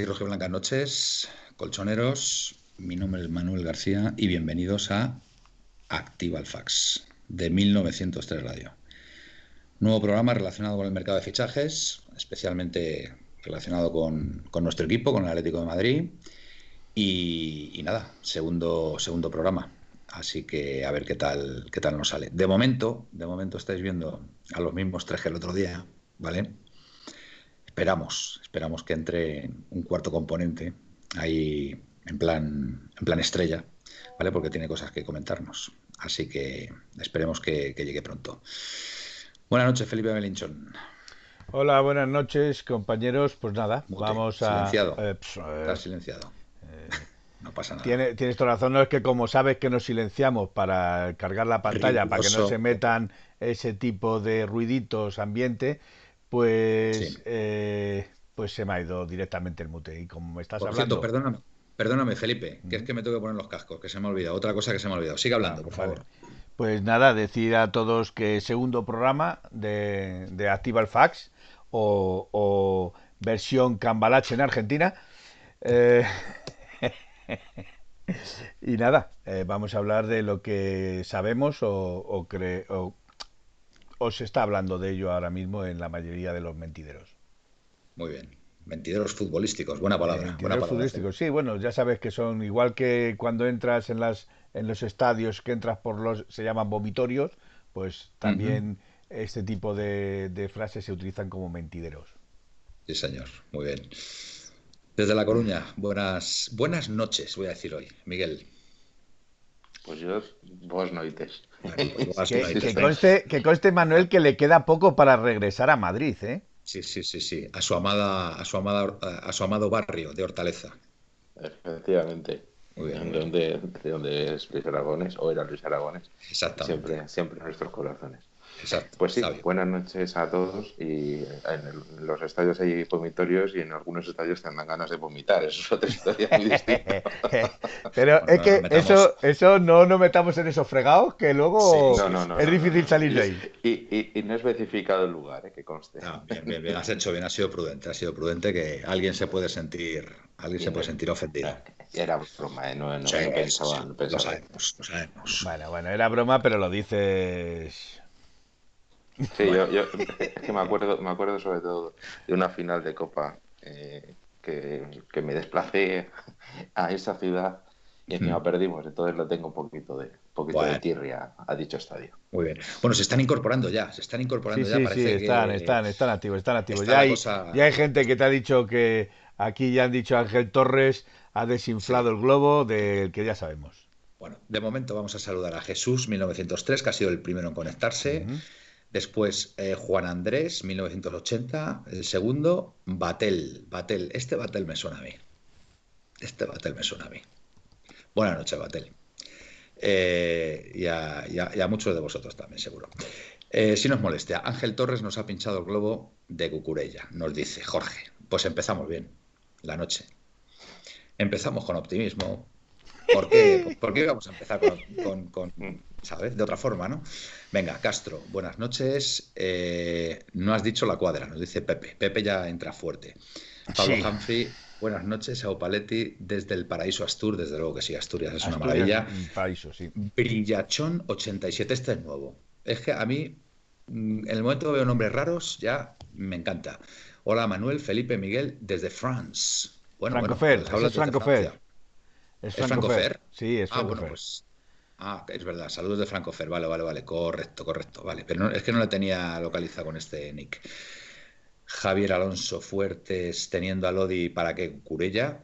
Y blancas noches, colchoneros. Mi nombre es Manuel García y bienvenidos a Activa el Fax de 1903 Radio. Nuevo programa relacionado con el mercado de fichajes, especialmente relacionado con, nuestro equipo, con el Atlético de Madrid. Y, nada, segundo, segundo programa. Así que a ver qué tal, qué tal nos sale. De momento, de momento estáis viendo a los mismos tres que el otro día, ¿vale? Esperamos, esperamos que entre un cuarto componente ahí en plan, en plan estrella, ¿vale? Porque tiene cosas que comentarnos. Así que esperemos que, llegue pronto. Buenas noches, Felipe Melinchón. Hola, buenas noches, compañeros. Pues nada, vamos a. Silenciado. Eh, eh, silenciado. Eh, no pasa nada. Tiene, tienes toda razón, no es que como sabes que nos silenciamos para cargar la pantalla, para que no se metan ese tipo de ruiditos ambiente, pues, eh, pues se me ha ido directamente el mute. Y como me estás hablando. perdóname, perdóname, Felipe, que es que me tengo que poner los cascos, que se me ha olvidado. Otra cosa que se me ha olvidado. Sigue hablando, por favor. Pues nada, decir a todos que segundo programa de, de Activa el Fax o, versión Cambalache en Argentina. Eh, y nada, eh, vamos a hablar de lo que sabemos o, o, o o se está hablando de ello ahora mismo en la mayoría de los mentideros. Muy bien. Mentideros futbolísticos, buena palabra. Mentideros futbolísticos, sí, bueno, ya sabes que son igual que cuando entras en las en los estadios que entras por los se llaman vomitorios, pues también este tipo de, frases se utilizan como mentideros. Sí, señor, muy bien. Desde La Coruña, buenas buenas noches, voy a decir hoy, Miguel. Pues yo, buenas noches. Pues que, conste, que conste, Manuel, que le queda poco para regresar a Madrid, ¿eh? Sí, sí, sí, sí. A su amada, a su amada, a su amado barrio de Hortaleza. Efectivamente. Muy bien, de, donde, de donde es Luis Aragones, o era Luis Aragones. Exactamente. Siempre, siempre en nuestros corazones. Pues sí, buenas noches a todos. Y en, los estadios hay vomitorios y en algunos estadios te dan ganas de vomitar. Eso es otra historia muy distinta. Pero es que eso, eso no nos metamos en esos fregados que luego es difícil salir de ahí. Y, no he especificado el lugar, ¿eh? que conste. bien, bien, bien, has hecho bien, has sido prudente, has sido prudente que alguien se puede sentir, alguien se puede sentir ofendido. Era broma, ¿eh? no, no, pensaba, no pensaba. Lo sabemos, lo sabemos. Bueno, bueno, era broma, pero lo dices Sí, yo, es que me acuerdo, me acuerdo sobre todo de una final de Copa eh, que, me desplacé a esa ciudad y encima mm. perdimos, entonces lo tengo un poquito de poquito de tirria a dicho estadio. Muy bien. Bueno, se están incorporando ya, se están incorporando ya. Sí, sí, están, están, están activos, están activos. Ya hay, ya hay gente que te ha dicho que aquí ya han dicho Ángel Torres ha desinflado el globo del que ya sabemos. Bueno, de momento vamos a saludar a Jesús 1903, que ha sido el primero en conectarse. Después eh, Juan Andrés, 1980. El segundo, Batel. Batel. Este Batel me suena a mí. Este Batel me suena a mí. Buenas noches, Batel. Eh, y, a, muchos de vosotros también, seguro. Eh, si nos molestia, Ángel Torres nos ha pinchado el globo de Cucurella. Nos dice, Jorge, pues empezamos bien la noche. Empezamos con optimismo. ¿Por qué, ¿Por qué vamos a empezar con ¿sabes? De otra forma, ¿no? Venga, Castro, buenas noches. Eh, no has dicho la cuadra, nos dice Pepe. Pepe ya entra fuerte. Pablo Humphrey, buenas noches. Sao Paletti, desde el Paraíso Astur, desde luego que sí, Asturias es una maravilla. Paraíso, sí. Brillachón 87, este es nuevo. Es que a mí, mm, en el momento que veo nombres raros, ya me encanta. Hola Manuel, Felipe, Miguel, desde France. Bueno, Francofer, bueno, pues es Francofer. ¿Es Francofer? Sí, es Francofer. Ah, bueno, pues Ah, es verdad. Saludos de Francofer. Vale, vale, vale. Correcto, correcto. Vale. Pero es que no la tenía localizada con este nick. Javier Alonso Fuertes teniendo a Lodi para que Curella.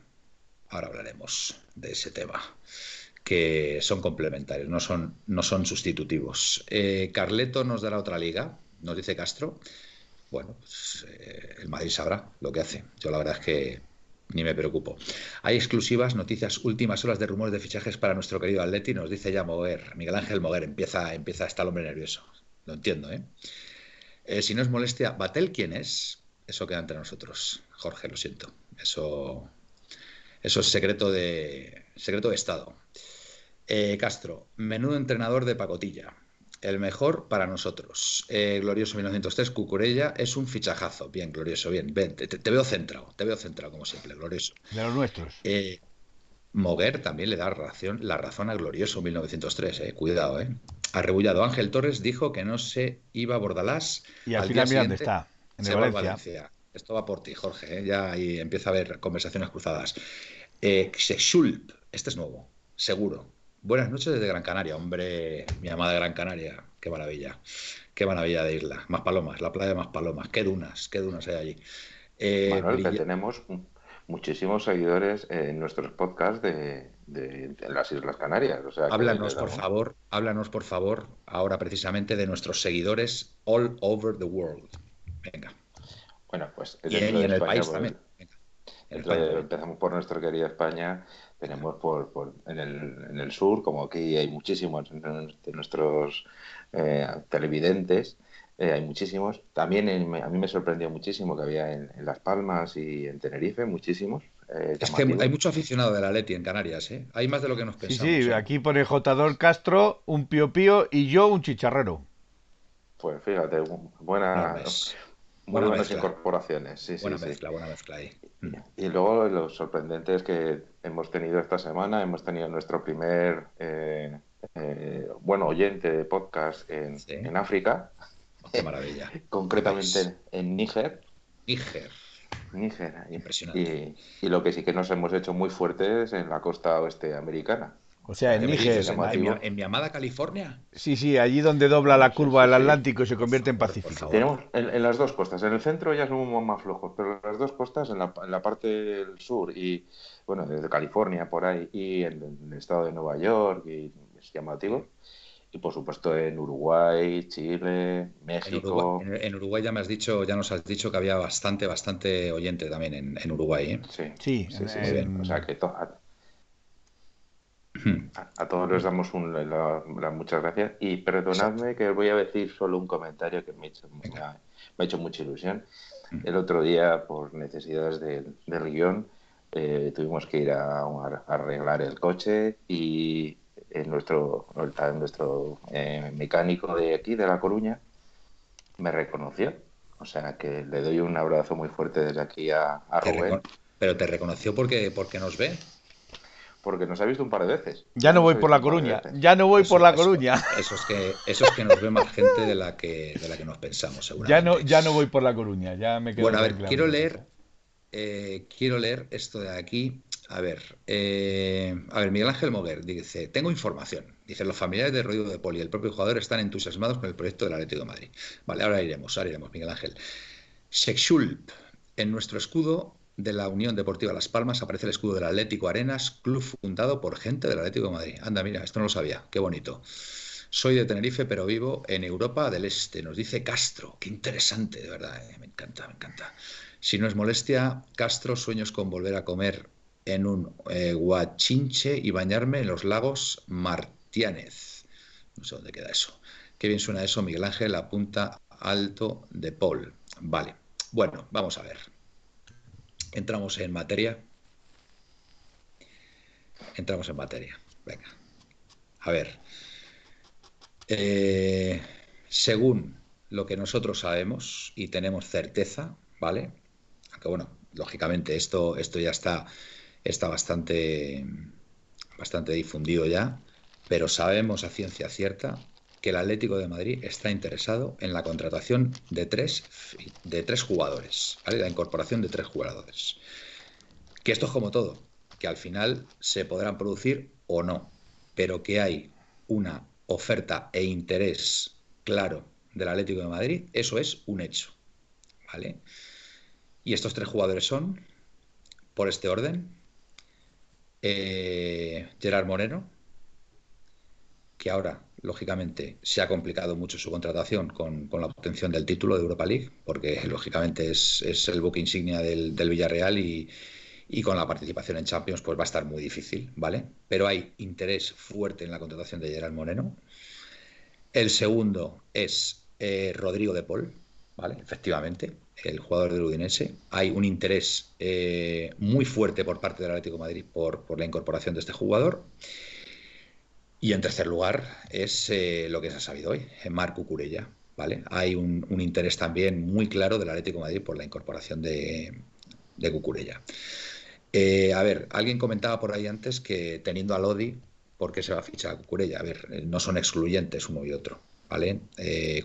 Ahora hablaremos de ese tema. Que son complementarios, no son, no son sustitutivos. Eh, Carleto nos dará otra liga, nos dice Castro. Bueno, pues, eh, el Madrid sabrá lo que hace. Yo la verdad es que ni me preocupo. Hay exclusivas, noticias, últimas horas de rumores de fichajes para nuestro querido Atleti, nos dice ya Moguer, Miguel Ángel Moguer, empieza, empieza a estar el hombre nervioso. Lo entiendo, ¿eh? ¿eh? Si no es molestia, ¿Batel quién es? Eso queda entre nosotros. Jorge, lo siento. Eso, eso es secreto de, secreto de Estado. Eh, Castro, menudo entrenador de pacotilla. El mejor para nosotros. Eh, glorioso 1903, Cucurella es un fichajazo. Bien, glorioso, bien. te, veo centrado, te veo centrado como siempre, glorioso. De los nuestros. Eh, Moguer también le da razón, la razón a Glorioso 1903, eh. cuidado, eh. Arrebullado Ángel Torres dijo que no se iba a Bordalás. Y al, final, mira dónde está. En el Valencia. Esto va por ti, Jorge. ¿eh? Ya ahí empieza a haber conversaciones cruzadas. Eh, Xexulp, este es nuevo, seguro. Buenas noches desde Gran Canaria, hombre, mi amada Gran Canaria. Qué maravilla, qué maravilla de isla. Más palomas, la playa de más palomas. Qué dunas, qué dunas hay allí. Eh, que tenemos muchísimos seguidores en nuestros podcasts de, las Islas Canarias. O sea, háblanos, por favor, háblanos, por favor, ahora precisamente de nuestros seguidores all over the world. Venga. Bueno, pues y, en el país pues, también. empezamos por nuestra querida España, tenemos por, por en, el, en, el, sur, como aquí hay muchísimos de nuestros eh, televidentes, eh, hay muchísimos. También a mí me sorprendió muchísimo que había en, Las Palmas y en Tenerife, muchísimos. Eh, es que hay mucho aficionado de la Leti en Canarias, ¿eh? Hay más de lo que nos pensamos. Sí, sí, aquí pone Jotador Castro, un Pío Pío y yo un chicharrero. Pues fíjate, buena, buenas incorporaciones. Sí, buena mezcla, buena mezcla ahí. Y luego lo sorprendente es que hemos tenido esta semana, hemos tenido nuestro primer, eh, bueno, oyente de podcast en, en África. Qué maravilla. Concretamente en Níger. Níger. Níger. Impresionante. Y, lo que sí que nos hemos hecho muy fuertes en la costa oeste americana. O sea, en Níger. En, mi, amada California. Sí, sí, allí donde dobla la curva el Atlántico y se convierte en Pacífico. Tenemos en, las dos costas. En el centro ya somos más flojos, pero en las dos costas, en la, en la parte del sur y, bueno, desde California por ahí y en el estado de Nueva York, y es llamativo y por supuesto en Uruguay, Chile, México. En Uruguay, ya me has dicho, ya nos has dicho que había bastante, bastante oyente también en, Uruguay. ¿eh? Sí, sí, sí, sí, O sea que a, todos les damos un, muchas gracias y perdonadme que voy a decir solo un comentario que me, ha hecho mucha ilusión. El otro día, por necesidades del guion, eh, tuvimos que ir a arreglar el coche y nuestro, nuestro eh, mecánico de aquí, de La Coruña, me reconoció. O sea que le doy un abrazo muy fuerte desde aquí a, Rubén. Pero te reconoció porque, porque nos ve. Porque nos ha visto un par de veces. Ya no voy por La Coruña. Ya no voy por La Coruña. Eso, es que, eso es que nos ve más gente de la que, de la que nos pensamos, seguramente. Ya no, ya no voy por La Coruña. Ya me quedo bueno, a ver, quiero leer, eh, quiero leer esto de aquí a ver, eh, a ver, Miguel Ángel Moguer dice, tengo información. Dice, los familiares de Rodrigo de Poli y el propio jugador están entusiasmados con el proyecto del Atlético de Madrid. Vale, ahora iremos, ahora iremos, Miguel Ángel. Sexulp, en nuestro escudo de la Unión Deportiva Las Palmas aparece el escudo del Atlético Arenas, club fundado por gente del Atlético de Madrid. Anda, mira, esto no lo sabía, qué bonito. Soy de Tenerife, pero vivo en Europa del Este, nos dice Castro. Qué interesante, de verdad, eh, me encanta, me encanta. Si no es molestia, Castro, sueños con volver a comer en un eh, guachinche y bañarme en los lagos Martiánez. No sé dónde queda eso. Qué bien suena eso, Miguel Ángel, la punta alto de Paul. Vale, bueno, vamos a ver. Entramos en materia. Entramos en materia. Venga. A ver. Eh, según lo que nosotros sabemos y tenemos certeza, ¿vale? Aunque bueno, lógicamente esto, esto ya está está bastante, bastante difundido ya, pero sabemos a ciencia cierta que el Atlético de Madrid está interesado en la contratación de tres, de tres jugadores, la incorporación de tres jugadores. Que esto es como todo, que al final se podrán producir o no, pero que hay una oferta e interés claro del Atlético de Madrid, eso es un hecho. ¿Vale? Y estos tres jugadores son, por este orden, eh, Gerard Moreno, que ahora, lógicamente, se ha complicado mucho su contratación con, la obtención del título de Europa League, porque lógicamente es, el buque insignia del, Villarreal y, con la participación en Champions pues va a estar muy difícil, ¿vale? Pero hay interés fuerte en la contratación de Gerard Moreno. El segundo es eh, Rodrigo de Paul, ¿vale? Efectivamente el jugador del Udinese. Hay un interés eh, muy fuerte por parte del Atlético Madrid por, la incorporación de este jugador. Y en tercer lugar es eh, lo que se ha sabido hoy, Marco Cucurella. ¿vale? Hay un, interés también muy claro del Atlético de Madrid por la incorporación de, de Cucurella. Eh, a ver, alguien comentaba por ahí antes que teniendo a Lodi, ¿por qué se va a fichar a Cucurella? A ver, eh, no son excluyentes uno y otro. ¿vale?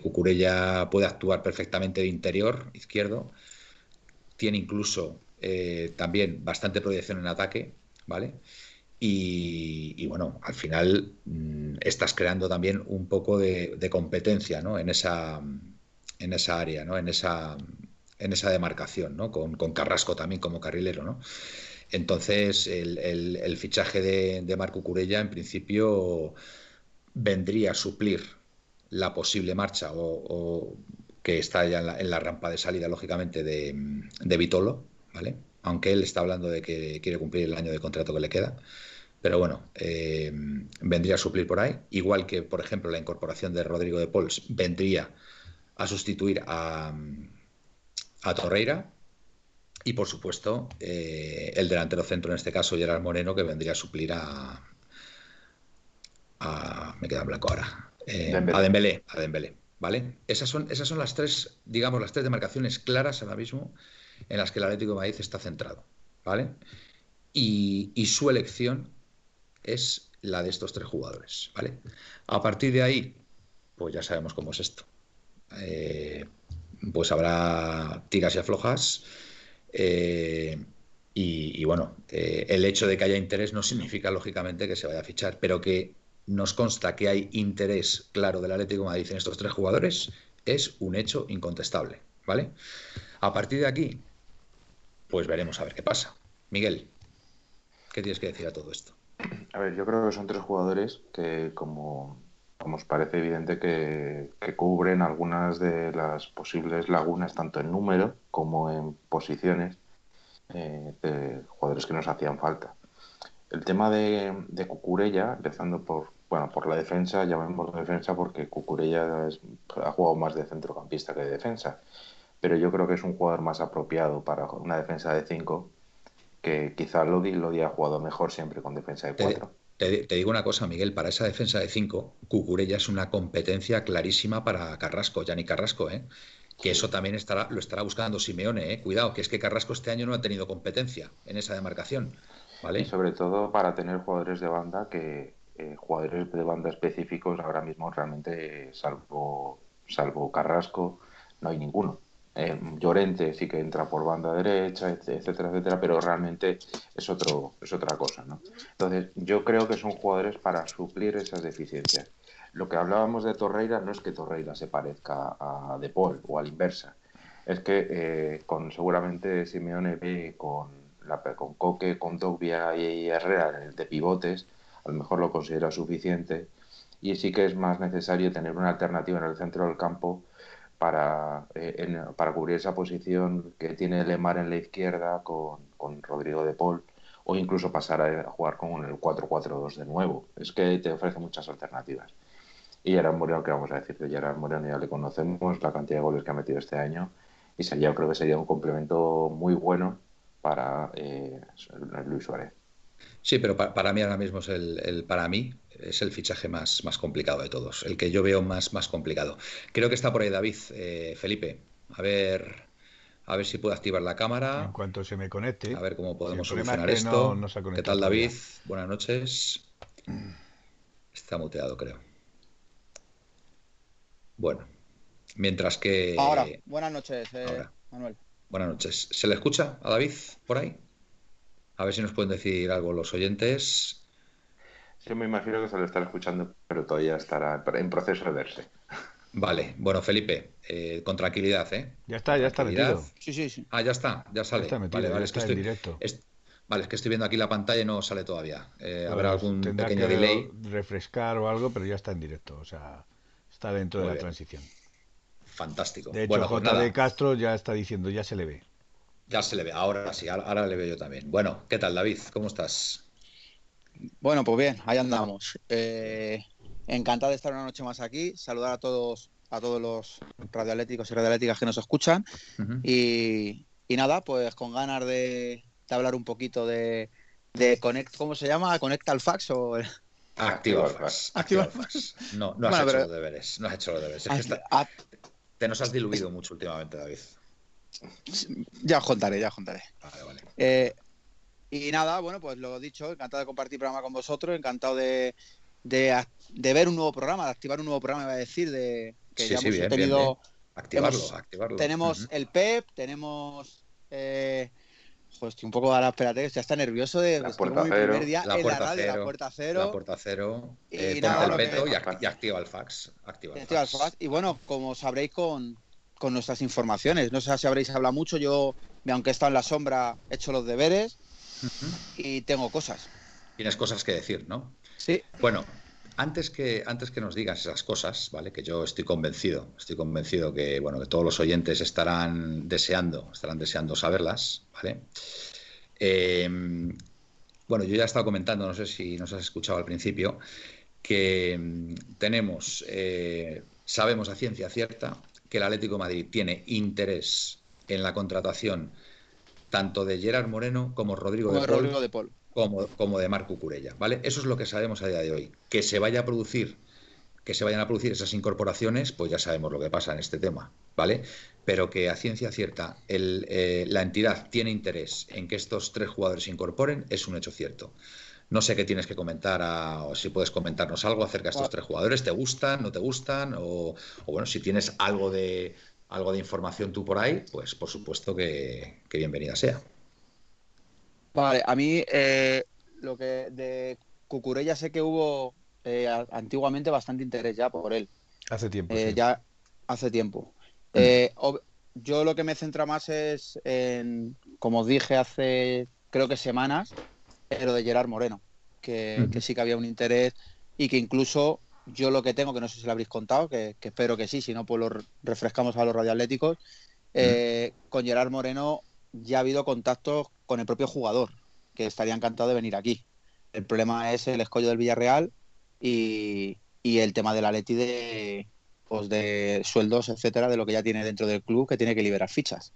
Cucurella puede actuar perfectamente de interior izquierdo, tiene incluso también bastante proyección en ataque, ¿vale? Y, bueno, al final mm, estás creando también un poco de, competencia en, esa, en esa área, ¿no? en, esa, en esa demarcación, ¿no? con, Carrasco también como carrilero. ¿no? Entonces, el, fichaje de, Marco Curella, en principio, vendría a suplir la posible marcha o, que está ya en la, rampa de salida, lógicamente, de, de Vitolo, ¿vale? Aunque él está hablando de que quiere cumplir el año de contrato que le queda. Pero bueno, eh, vendría a suplir por ahí. Igual que, por ejemplo, la incorporación de Rodrigo de Pols vendría a sustituir a, a Torreira. Y por supuesto, eh, el delantero centro, en este caso, Gerard Moreno, que vendría a suplir a. a me queda en blanco ahora. Eh, a Dembélé. A Dembélé. ¿Vale? Esas son, esas son las tres, digamos, las tres demarcaciones claras ahora mismo en las que el Atlético de Madrid está centrado. ¿Vale? Y, y su elección es la de estos tres jugadores, ¿vale? A partir de ahí, pues ya sabemos cómo es esto. Eh, pues habrá tiras y aflojas. Eh, y, bueno, eh, el hecho de que haya interés no significa lógicamente que se vaya a fichar, pero que nos consta que hay interés claro del Atlético Madrid en estos tres jugadores es un hecho incontestable, ¿vale? A partir de aquí, pues veremos a ver qué pasa. Miguel, ¿qué tienes que decir a todo esto? A ver, yo creo que son tres jugadores que, como, os parece evidente, que, cubren algunas de las posibles lagunas, tanto en número como en posiciones, eh, de jugadores que nos hacían falta. El tema de, de Cucurella, empezando por, bueno, por la defensa, llamemos defensa porque Cucurella ha jugado más de centrocampista que de defensa, pero yo creo que es un jugador más apropiado para una defensa de cinco que quizá Lodi, Lodi ha jugado mejor siempre con defensa de 4. Te, digo una cosa, Miguel, para esa defensa de 5, Cucurella es una competencia clarísima para Carrasco, Yanni Carrasco, ¿eh? que eso también estará, lo estará buscando Simeone, ¿eh? cuidado, que es que Carrasco este año no ha tenido competencia en esa demarcación. ¿vale? Y sobre todo para tener jugadores de banda que eh, jugadores de banda específicos ahora mismo realmente, salvo, salvo Carrasco, no hay ninguno. Eh, Llorente sí que entra por banda derecha, etcétera, etcétera, pero realmente es otro, es otra cosa, ¿no? Entonces, yo creo que son jugadores para suplir esas deficiencias. Lo que hablábamos de Torreira no es que Torreira se parezca a De Paul o a la inversa, es que eh, con seguramente Simeone ve con la con Coque, con Dogbia y Herrera de pivotes, a lo mejor lo considera suficiente y sí que es más necesario tener una alternativa en el centro del campo para, eh, para cubrir esa posición que tiene Lemar en la izquierda con, con Rodrigo de Paul o incluso pasar a jugar con el 4-4-2 de nuevo. Es que te ofrece muchas alternativas. Y Gerard Moreno, ¿qué vamos a decir de Gerard Moreno? Ya le conocemos, la cantidad de goles que ha metido este año y sería, creo que sería un complemento muy bueno para eh, Luis Suárez. Sí, pero para, mí ahora mismo es el, para mí es el fichaje más, más complicado de todos, el que yo veo más, más complicado. Creo que está por ahí David, eh, Felipe. A ver, a ver si puedo activar la cámara. En cuanto se me conecte. A ver cómo podemos solucionar esto. ¿Qué tal, David? Buenas noches. Está muteado, creo. Bueno, mientras que. Ahora, buenas noches, eh, Manuel. Buenas noches. ¿Se le escucha a David por ahí? A ver si nos pueden decir algo los oyentes. Yo me imagino que se lo están escuchando, pero todavía estará en proceso de verse. Vale, bueno, Felipe, eh, con tranquilidad, ¿eh? Ya está, ya está metido. Sí, sí, sí. Ah, ya está, ya sale. está metido, vale, vale, es que estoy, directo. vale, es que estoy viendo aquí la pantalla y no sale todavía. Eh, habrá algún pequeño delay. Refrescar o algo, pero ya está en directo, o sea, está dentro de la transición. Fantástico. De hecho, bueno, pues J. de Castro ya está diciendo, ya se le ve. Ya se le ve, ahora sí, ahora le veo yo también. Bueno, ¿qué tal, David? ¿Cómo estás? Bueno, pues bien, ahí andamos. Eh, encantado de estar una noche más aquí. Saludar a todos, a todos los radioatléticos y radioatléticas que nos escuchan. y, nada, pues con ganas de, hablar un poquito de, de Connect, ¿cómo se llama? ¿Conecta al fax o Activa el fax. Activa el fax. No, no has hecho los deberes. No has hecho los deberes. Te nos has diluido mucho últimamente, David. Ya os contaré, ya os contaré. Vale, vale. Eh, y nada, bueno, pues lo dicho, encantado de compartir programa con vosotros, encantado de, de, ver un nuevo programa, de activar un nuevo programa, iba a decir, de que ya hemos tenido. Activarlo, activarlo. Tenemos el PEP, tenemos. Eh, joder, estoy un poco ahora, espérate, ya está nervioso de la puerta cero. Día la, en puerta la, radio, cero, la puerta cero. La puerta cero. Y, eh, el peto y, activa el fax. Activa el fax. el fax. Y bueno, como sabréis con, con nuestras informaciones, no sé si habréis hablado mucho, yo, aunque he estado en la sombra, he hecho los deberes y tengo cosas. Tienes cosas que decir, ¿no? Sí. Bueno, antes que, antes que nos digas esas cosas, ¿vale? Que yo estoy convencido, estoy convencido que, bueno, que todos los oyentes estarán deseando, estarán deseando saberlas, ¿vale? Em, bueno, yo ya he estado comentando, no sé si nos has escuchado al principio, que em, tenemos, eh, sabemos a ciencia cierta que el Atlético de Madrid tiene interés en la contratación tanto de Gerard Moreno como Rodrigo, de, Paul, Como, como, de Marco Curella, ¿vale? Eso es lo que sabemos a día de hoy. Que se vaya a producir, que se vayan a producir esas incorporaciones, pues ya sabemos lo que pasa en este tema, ¿vale? Pero que a ciencia cierta eh, la entidad tiene interés en que estos tres jugadores se incorporen es un hecho cierto. No sé qué tienes que comentar, o si puedes comentarnos algo acerca de estos tres jugadores. ¿Te gustan, no te gustan? o bueno, si tienes algo de, algo de información tú por ahí, pues por supuesto que, bienvenida sea. Vale, a mí eh, lo que de Cucurella sé que hubo eh, antiguamente bastante interés ya por él. Hace tiempo. Eh, ya hace tiempo. Mm. yo lo que me centra más es en, como os dije hace creo que semanas, lo de Gerard Moreno, que, que sí que había un interés y que incluso yo lo que tengo, que no sé si lo habréis contado, que, espero que sí, si no, pues lo refrescamos a los radioatléticos. Eh, con Gerard Moreno ya ha habido contactos con el propio jugador, que estaría encantado de venir aquí. El problema es el escollo del Villarreal y, el tema de la Leti de, pues de sueldos, etcétera, de lo que ya tiene dentro del club, que tiene que liberar fichas.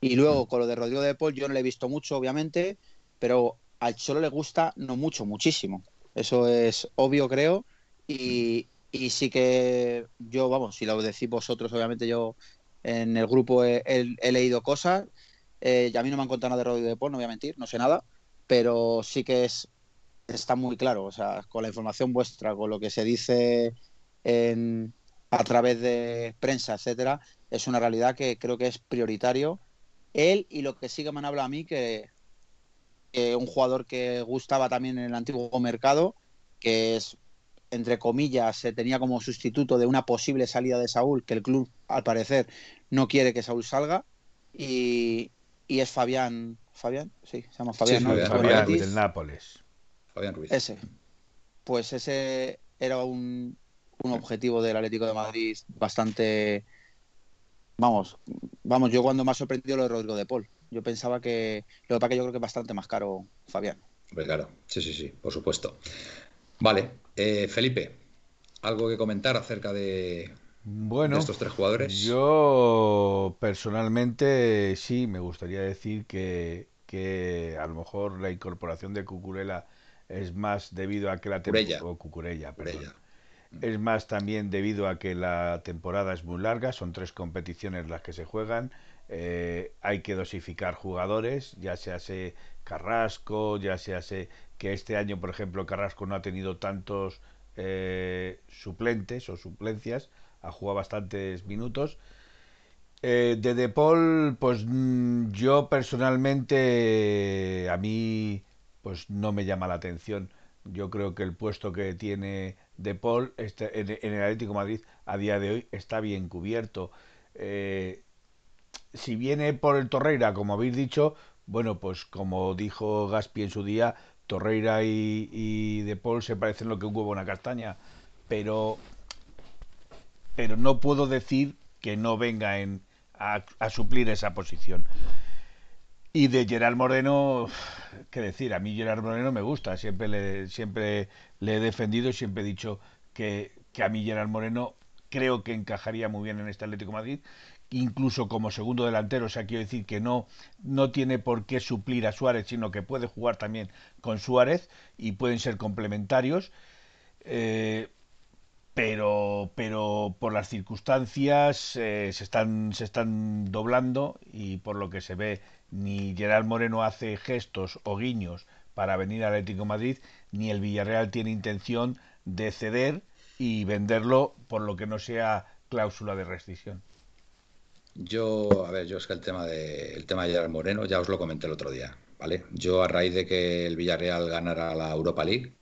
Y luego, con lo de Rodrigo de Paul, yo no le he visto mucho, obviamente, pero al Cholo le gusta no mucho, muchísimo. Eso es obvio, creo. Y, sí que yo, vamos, si lo decís vosotros, obviamente yo en el grupo he, leído cosas. Eh, y a mí no me han contado nada de Rodrigo de Paul, no voy a mentir, no sé nada, pero sí que es está muy claro, o sea, con la información vuestra, con lo que se dice en, a través de prensa, etcétera, es una realidad que creo que es prioritario. Él y lo que sí que me han hablado a mí, que, un jugador que gustaba también en el antiguo mercado, que es entre comillas, se tenía como sustituto de una posible salida de Saúl, que el club, al parecer, no quiere que Saúl salga. Y, es Fabián. ¿Fabián? Sí, se llama Fabián, Fabián, del Nápoles. Fabián Ruiz. Ese. Pues ese era un, un objetivo del Atlético de Madrid bastante. Vamos, vamos, yo cuando me ha sorprendido lo de Rodrigo de Paul. Yo pensaba que. Lo que pasa que yo creo que es bastante más caro Fabián. claro, sí, sí, sí, por supuesto. Vale, eh, Felipe, ¿algo que comentar acerca de, bueno, estos tres jugadores? Yo personalmente sí, me gustaría decir que, que a lo mejor la incorporación de Cucurella es más debido a que la temporada... o Cucurella, Es más también debido a que la temporada es muy larga, son tres competiciones las que se juegan, eh, hay que dosificar jugadores, ya se hace Carrasco, ya se hace que este año, por ejemplo, Carrasco no ha tenido tantos eh, suplentes o suplencias, ha jugado bastantes minutos. Eh, de De Paul, pues mm, yo personalmente, a mí, pues no me llama la atención. Yo creo que el puesto que tiene De Paul este, en, el Atlético Madrid a día de hoy está bien cubierto. Si viene por el Torreira, como habéis dicho, bueno, pues como dijo Gaspi en su día, Torreira y, De Paul se parecen lo que un huevo una castaña, pero, pero no puedo decir que no venga en, a, suplir esa posición. Y de Gerard Moreno, qué decir, a mí Gerard Moreno me gusta, siempre le, siempre le he defendido siempre he dicho que, que a mí Gerard Moreno creo que encajaría muy bien en este Atlético Madrid incluso como segundo delantero, o sea, quiero decir que no, no tiene por qué suplir a Suárez, sino que puede jugar también con Suárez y pueden ser complementarios. Eh, pero, pero por las circunstancias eh, se, están, se están doblando y por lo que se ve ni Gerard Moreno hace gestos o guiños para venir al Atlético Madrid, ni el Villarreal tiene intención de ceder y venderlo por lo que no sea cláusula de rescisión. Yo, a ver, yo es que el tema de el tema de Gerard Moreno ya os lo comenté el otro día, ¿vale? Yo a raíz de que el Villarreal ganara la Europa League,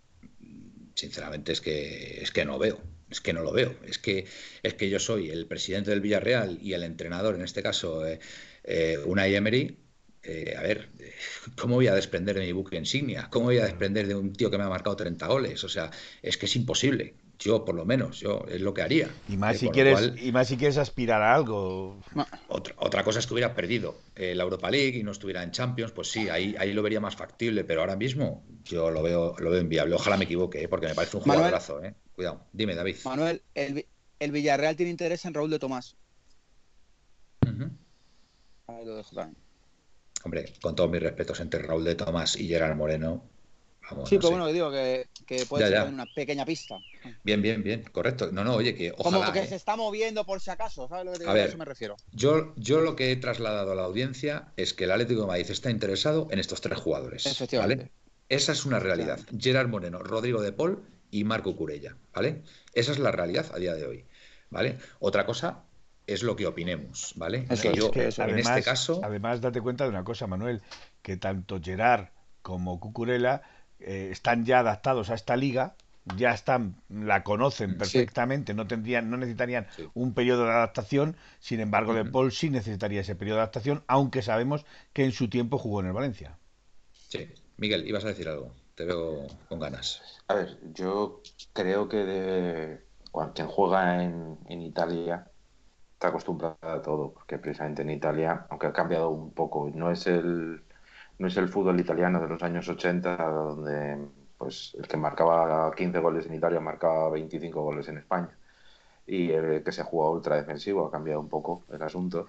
sinceramente es que es que no veo, es que no lo veo, es que es que yo soy el presidente del Villarreal y el entrenador, en este caso eh, eh Unai Emery, eh, a ver, ¿cómo voy a desprender de mi buque insignia? ¿Cómo voy a desprender de un tío que me ha marcado 30 goles? O sea, es que es imposible. Yo, por lo menos, yo es lo que haría. Y más, eh, si, quieres, y más si quieres aspirar a algo. Otra, otra cosa es que hubiera perdido eh, la Europa League y no estuviera en Champions, pues sí, ahí, ahí lo vería más factible, pero ahora mismo yo lo veo, lo veo inviable. Ojalá me equivoque, ¿eh? porque me parece un jugadorazo. ¿eh? Cuidado, dime, David. Manuel, el, el Villarreal tiene interés en Raúl de Tomás. Ahí lo dejo también. Hombre, con todos mis respetos entre Raúl de Tomás y Gerard Moreno, sí, pero bueno, digo que, puede ser una pequeña pista. Bien, bien, bien, correcto. No, no, oye, que ojalá. Como que se está moviendo por si acaso, ¿sabes lo que te a, ver, a eso me refiero? Yo, yo lo que he trasladado a la audiencia es que el Atlético de Madrid está interesado en estos tres jugadores. Efectivamente. Esa es una realidad. Gerard Moreno, Rodrigo de Paul y Marco Curella, ¿vale? Esa es la realidad a día de hoy, ¿vale? Otra cosa es lo que opinemos, ¿vale? Eso, yo, en este además, este caso... Además, date cuenta de una cosa, Manuel, que tanto Gerard como Cucurella eh, están ya adaptados a esta liga, ya están, la conocen perfectamente, no tendrían, no necesitarían un periodo de adaptación, sin embargo, De Paul sí necesitaría ese periodo de adaptación, aunque sabemos que en su tiempo jugó en el Valencia. Sí, Miguel, ibas a decir algo, te veo con ganas. A ver, yo creo que de... quien juega en, en Italia está acostumbrado a todo, porque precisamente en Italia, aunque ha cambiado un poco, no es el no es el fútbol italiano de los años 80 donde pues el que marcaba 15 goles en Italia marcaba 25 goles en España. Y el que se juega ultra defensivo ha cambiado un poco el asunto.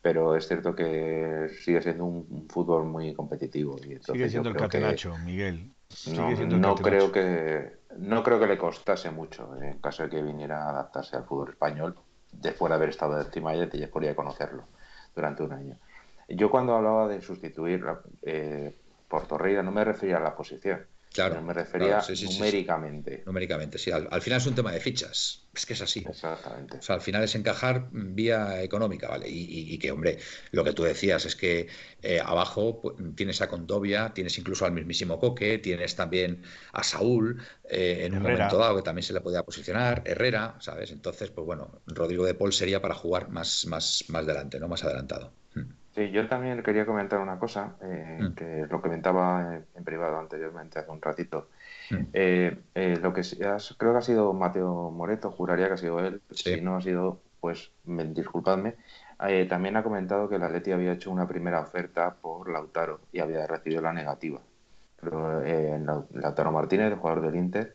Pero es cierto que sigue siendo un, fútbol muy competitivo y sigue siendo el catenacho Miguel. No, creo que no creo que le costase mucho en caso de que viniera a adaptarse al fútbol español después de haber estado de ya podría conocerlo durante un año yo cuando hablaba de sustituir eh, por Torreira no me refería a la posición. Claro. me refería numéricamente. numéricamente, sí. Al, final es un tema de fichas. Es que es así. Exactamente. O sea, al final es encajar vía económica, ¿vale? Y, que, hombre, lo que tú decías es que eh, abajo pues, tienes a Condovia, tienes incluso al mismísimo Coque, tienes también a Saúl, eh, en un momento dado que también se le podía posicionar, Herrera, ¿sabes? Entonces, pues bueno, Rodrigo de Paul sería para jugar más, más, más delante, ¿no? Más adelantado. Hmm. Sí, yo también quería comentar una cosa, eh, mm. que lo comentaba en, privado anteriormente, hace un ratito. Mm. Eh, eh, lo que creo que ha sido Mateo Moreto, juraría que ha sido él. Si no ha sido, pues disculpadme. también ha comentado que la Atleti había hecho una primera oferta por Lautaro y había recibido la negativa. Pero Lautaro Martínez, el jugador del Inter,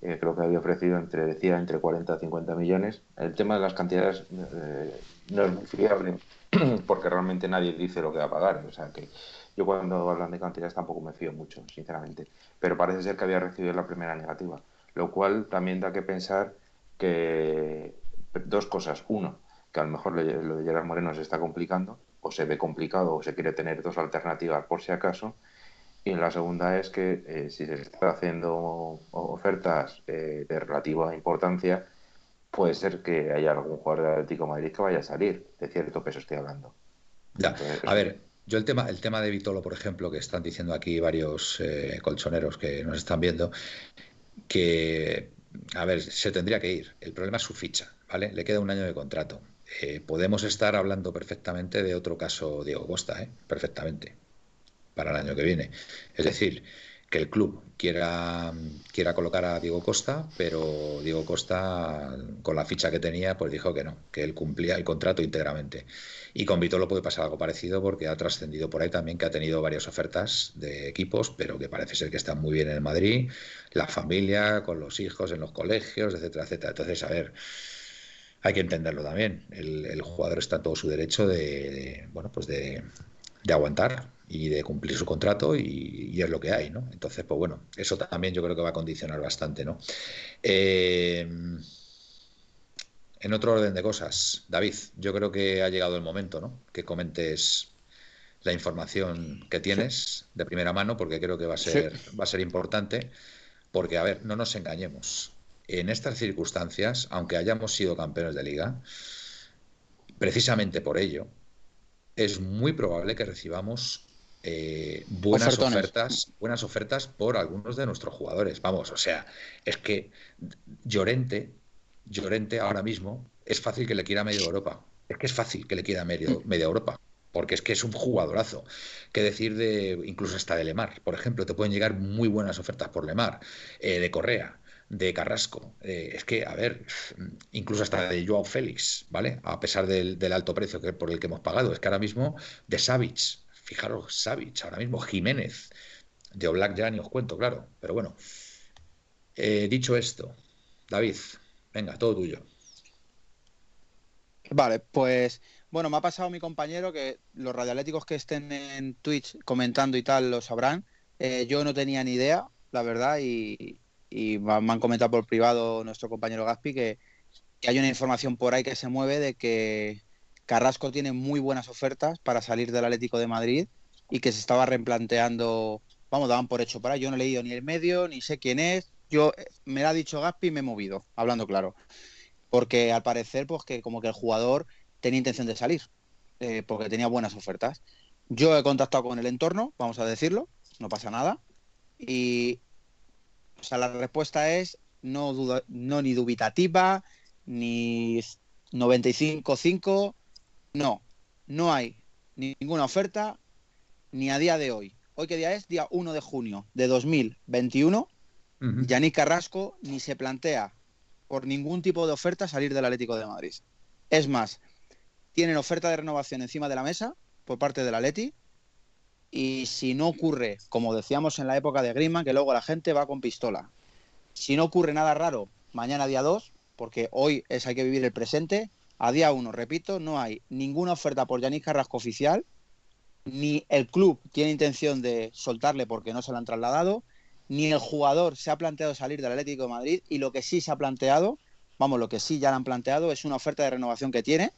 creo que había ofrecido entre, decía, entre 40 y 50 millones. El tema de las cantidades no es muy fiable porque realmente nadie dice lo que va a pagar. O sea que yo cuando hablan de cantidades tampoco me fío mucho, sinceramente. Pero parece ser que había recibido la primera negativa, lo cual también da que pensar que dos cosas. Uno, que a lo mejor lo de Gerard Moreno se está complicando, o se ve complicado, o se quiere tener dos alternativas por si acaso. Y la segunda es que eh, si se está haciendo ofertas eh, de relativa importancia, puede ser que haya algún jugador de Atlético Madrid que vaya a salir, de cierto peso estoy hablando. a ver, yo el tema, el tema de Vitolo, por ejemplo, que están diciendo aquí varios eh, colchoneros que nos están viendo, que, a ver, se tendría que ir. El problema es su ficha, ¿vale? Le queda un año de contrato. Eh, podemos estar hablando perfectamente de otro caso Diego Costa, ¿eh? Perfectamente, para el año que viene. Es decir, que el club quiera, quiera colocar a Diego Costa, pero Diego Costa, con la ficha que tenía, pues dijo que no, que él cumplía el contrato íntegramente. Y con Vitolo puede pasar algo parecido porque ha trascendido por ahí también que ha tenido varias ofertas de equipos, pero que parece ser que están muy bien en el Madrid, la familia, con los hijos en los colegios, etcétera, etcétera. Entonces, a ver, hay que entenderlo también. El, jugador está en todo su derecho de, bueno, pues de, de aguantar y de cumplir su contrato y, es lo que hay, ¿no? Entonces, pues bueno, eso también yo creo que va a condicionar bastante, ¿no? Eh, en otro orden de cosas, David, yo creo que ha llegado el momento, ¿no? Que comentes la información que tienes de primera mano, porque creo que va a ser, va a ser importante, porque, a ver, no nos engañemos. En estas circunstancias, aunque hayamos sido campeones de liga, precisamente por ello, es muy probable que recibamos eh, buenas ofertas, buenas ofertas por algunos de nuestros jugadores. Vamos, o sea, es que Llorente, Llorente ahora mismo es fácil que le quiera medio Europa. Es que es fácil que le quiera medio, mm. media Europa. Porque es que es un jugadorazo. ¿Qué decir de incluso hasta de Lemar? Por ejemplo, te pueden llegar muy buenas ofertas por Lemar, eh, de Correa, de Carrasco. Eh, es que, a ver, incluso hasta de Joao Félix, ¿vale? A pesar del, alto precio que, por el que hemos pagado. Es que ahora mismo de Savic, fijaros, Savic, ahora mismo Jiménez, de Oblak ya ni os cuento, claro. Pero bueno, eh, dicho esto, David, venga, todo tuyo. Vale, pues bueno, me ha pasado mi compañero que los radioatléticos que estén en Twitch comentando y tal lo sabrán. Eh, yo no tenía ni idea, la verdad, y me han comentado por privado nuestro compañero Gaspi que, hay una información por ahí que se mueve de que Carrasco tiene muy buenas ofertas para salir del Atlético de Madrid y que se estaba replanteando, vamos, daban por hecho para, yo no he leído ni el medio, ni sé quién es, yo me lo ha dicho Gaspi y me he movido, hablando claro, porque al parecer pues que como que el jugador tenía intención de salir, eh, porque tenía buenas ofertas. Yo he contactado con el entorno, vamos a decirlo, no pasa nada, y o sea, la respuesta es no, no ni dubitativa, ni 95-5, no, no hay ninguna oferta ni a día de hoy. Hoy qué día es? Día 1 de junio de 2021. Uh Yannick Carrasco ni se plantea por ningún tipo de oferta salir del Atlético de Madrid. Es más, tienen oferta de renovación encima de la mesa por parte del Atleti y si no ocurre, como decíamos en la época de Griezmann, que luego la gente va con pistola. Si no ocurre nada raro, mañana día 2, porque hoy es hay que vivir el presente, a día 1, repito, no hay ninguna oferta por Yanis Carrasco oficial, ni el club tiene intención de soltarle porque no se lo han trasladado, ni el jugador se ha planteado salir del Atlético de Madrid y lo que sí se ha planteado, vamos, lo que sí ya le han planteado es una oferta de renovación que tiene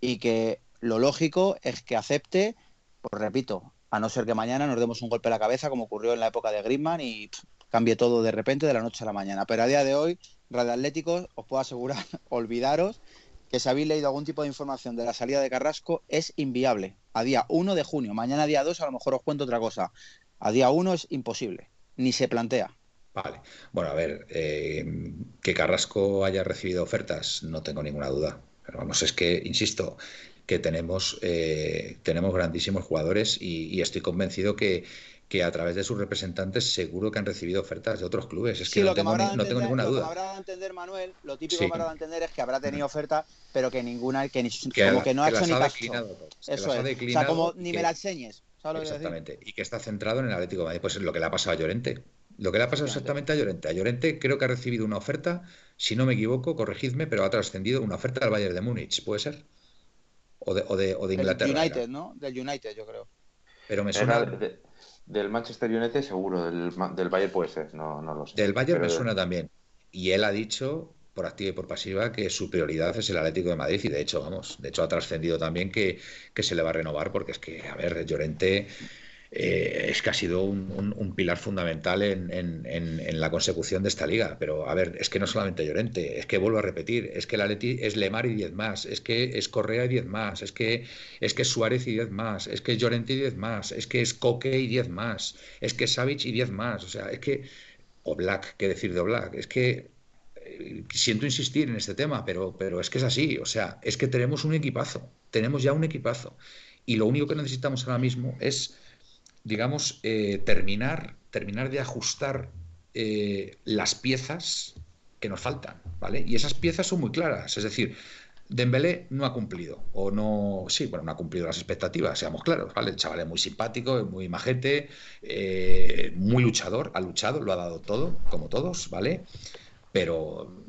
y que lo lógico es que acepte, pues repito, a no ser que mañana nos demos un golpe a la cabeza como ocurrió en la época de Griezmann y cambie todo de repente de la noche a la mañana. Pero a día de hoy, Radio Atléticos, os puedo asegurar, olvidaros que si habéis leído algún tipo de información de la salida de Carrasco es inviable. A día 1 de junio, mañana día 2 a lo mejor os cuento otra cosa. A día 1 es imposible, ni se plantea. Vale. Bueno, a ver, eh, que Carrasco haya recibido ofertas, no tengo ninguna duda. Pero vamos, es que, insisto, que tenemos, eh, tenemos grandísimos jugadores y, estoy convencido que, que a través de sus representantes seguro que han recibido ofertas de otros clubes. Es que, no, tengo, no, tengo, ninguna duda. Lo que habrá de entender, Manuel, lo típico que habrá de entender es que habrá tenido ofertas, pero que ninguna, que, ni, como que no ha hecho ni caso. Eso es. O sea, como ni me la enseñes. exactamente. Y que está centrado en el Atlético de Madrid. Pues es lo que le ha pasado a Llorente. Lo que le ha pasado exactamente a Llorente. A Llorente creo que ha recibido una oferta, si no me equivoco, corregidme, pero ha trascendido una oferta al Bayern de Múnich. ¿Puede ser? o de, o de, o de Inglaterra. Del United, ¿no? Del United, yo creo. Pero me suena. Del Manchester United, seguro. Del, del Bayern puede ser, no, no lo sé. Del Bayern me suena también. Y él ha dicho, por activa y por pasiva, que su prioridad es el Atlético de Madrid. Y de hecho, vamos, de hecho ha trascendido también que, que se le va a renovar, porque es que, a ver, Llorente eh, es que ha sido un, pilar fundamental en, la consecución de esta liga. Pero a ver, es que no solamente Llorente, es que vuelvo a repetir, es que es Lemar y 10 más, es que es Correa y 10 más, es que es que Suárez y 10 más, es que Llorente y 10 más, es que es Coque y 10 más, es que Savic y 10 más, o sea, es que o Black, qué decir de Black, es que eh, siento insistir en este tema, pero, pero es que es así, o sea, es que tenemos un equipazo, tenemos ya un equipazo y lo único que necesitamos ahora mismo es digamos, eh, terminar, terminar de ajustar eh, las piezas que nos faltan, ¿vale? Y esas piezas son muy claras, es decir, Dembélé no ha cumplido, o no, sí, bueno, no ha cumplido las expectativas, seamos claros, ¿vale? El chaval es muy simpático, es muy majete, eh, muy luchador, ha luchado, lo ha dado todo, como todos, ¿vale? Pero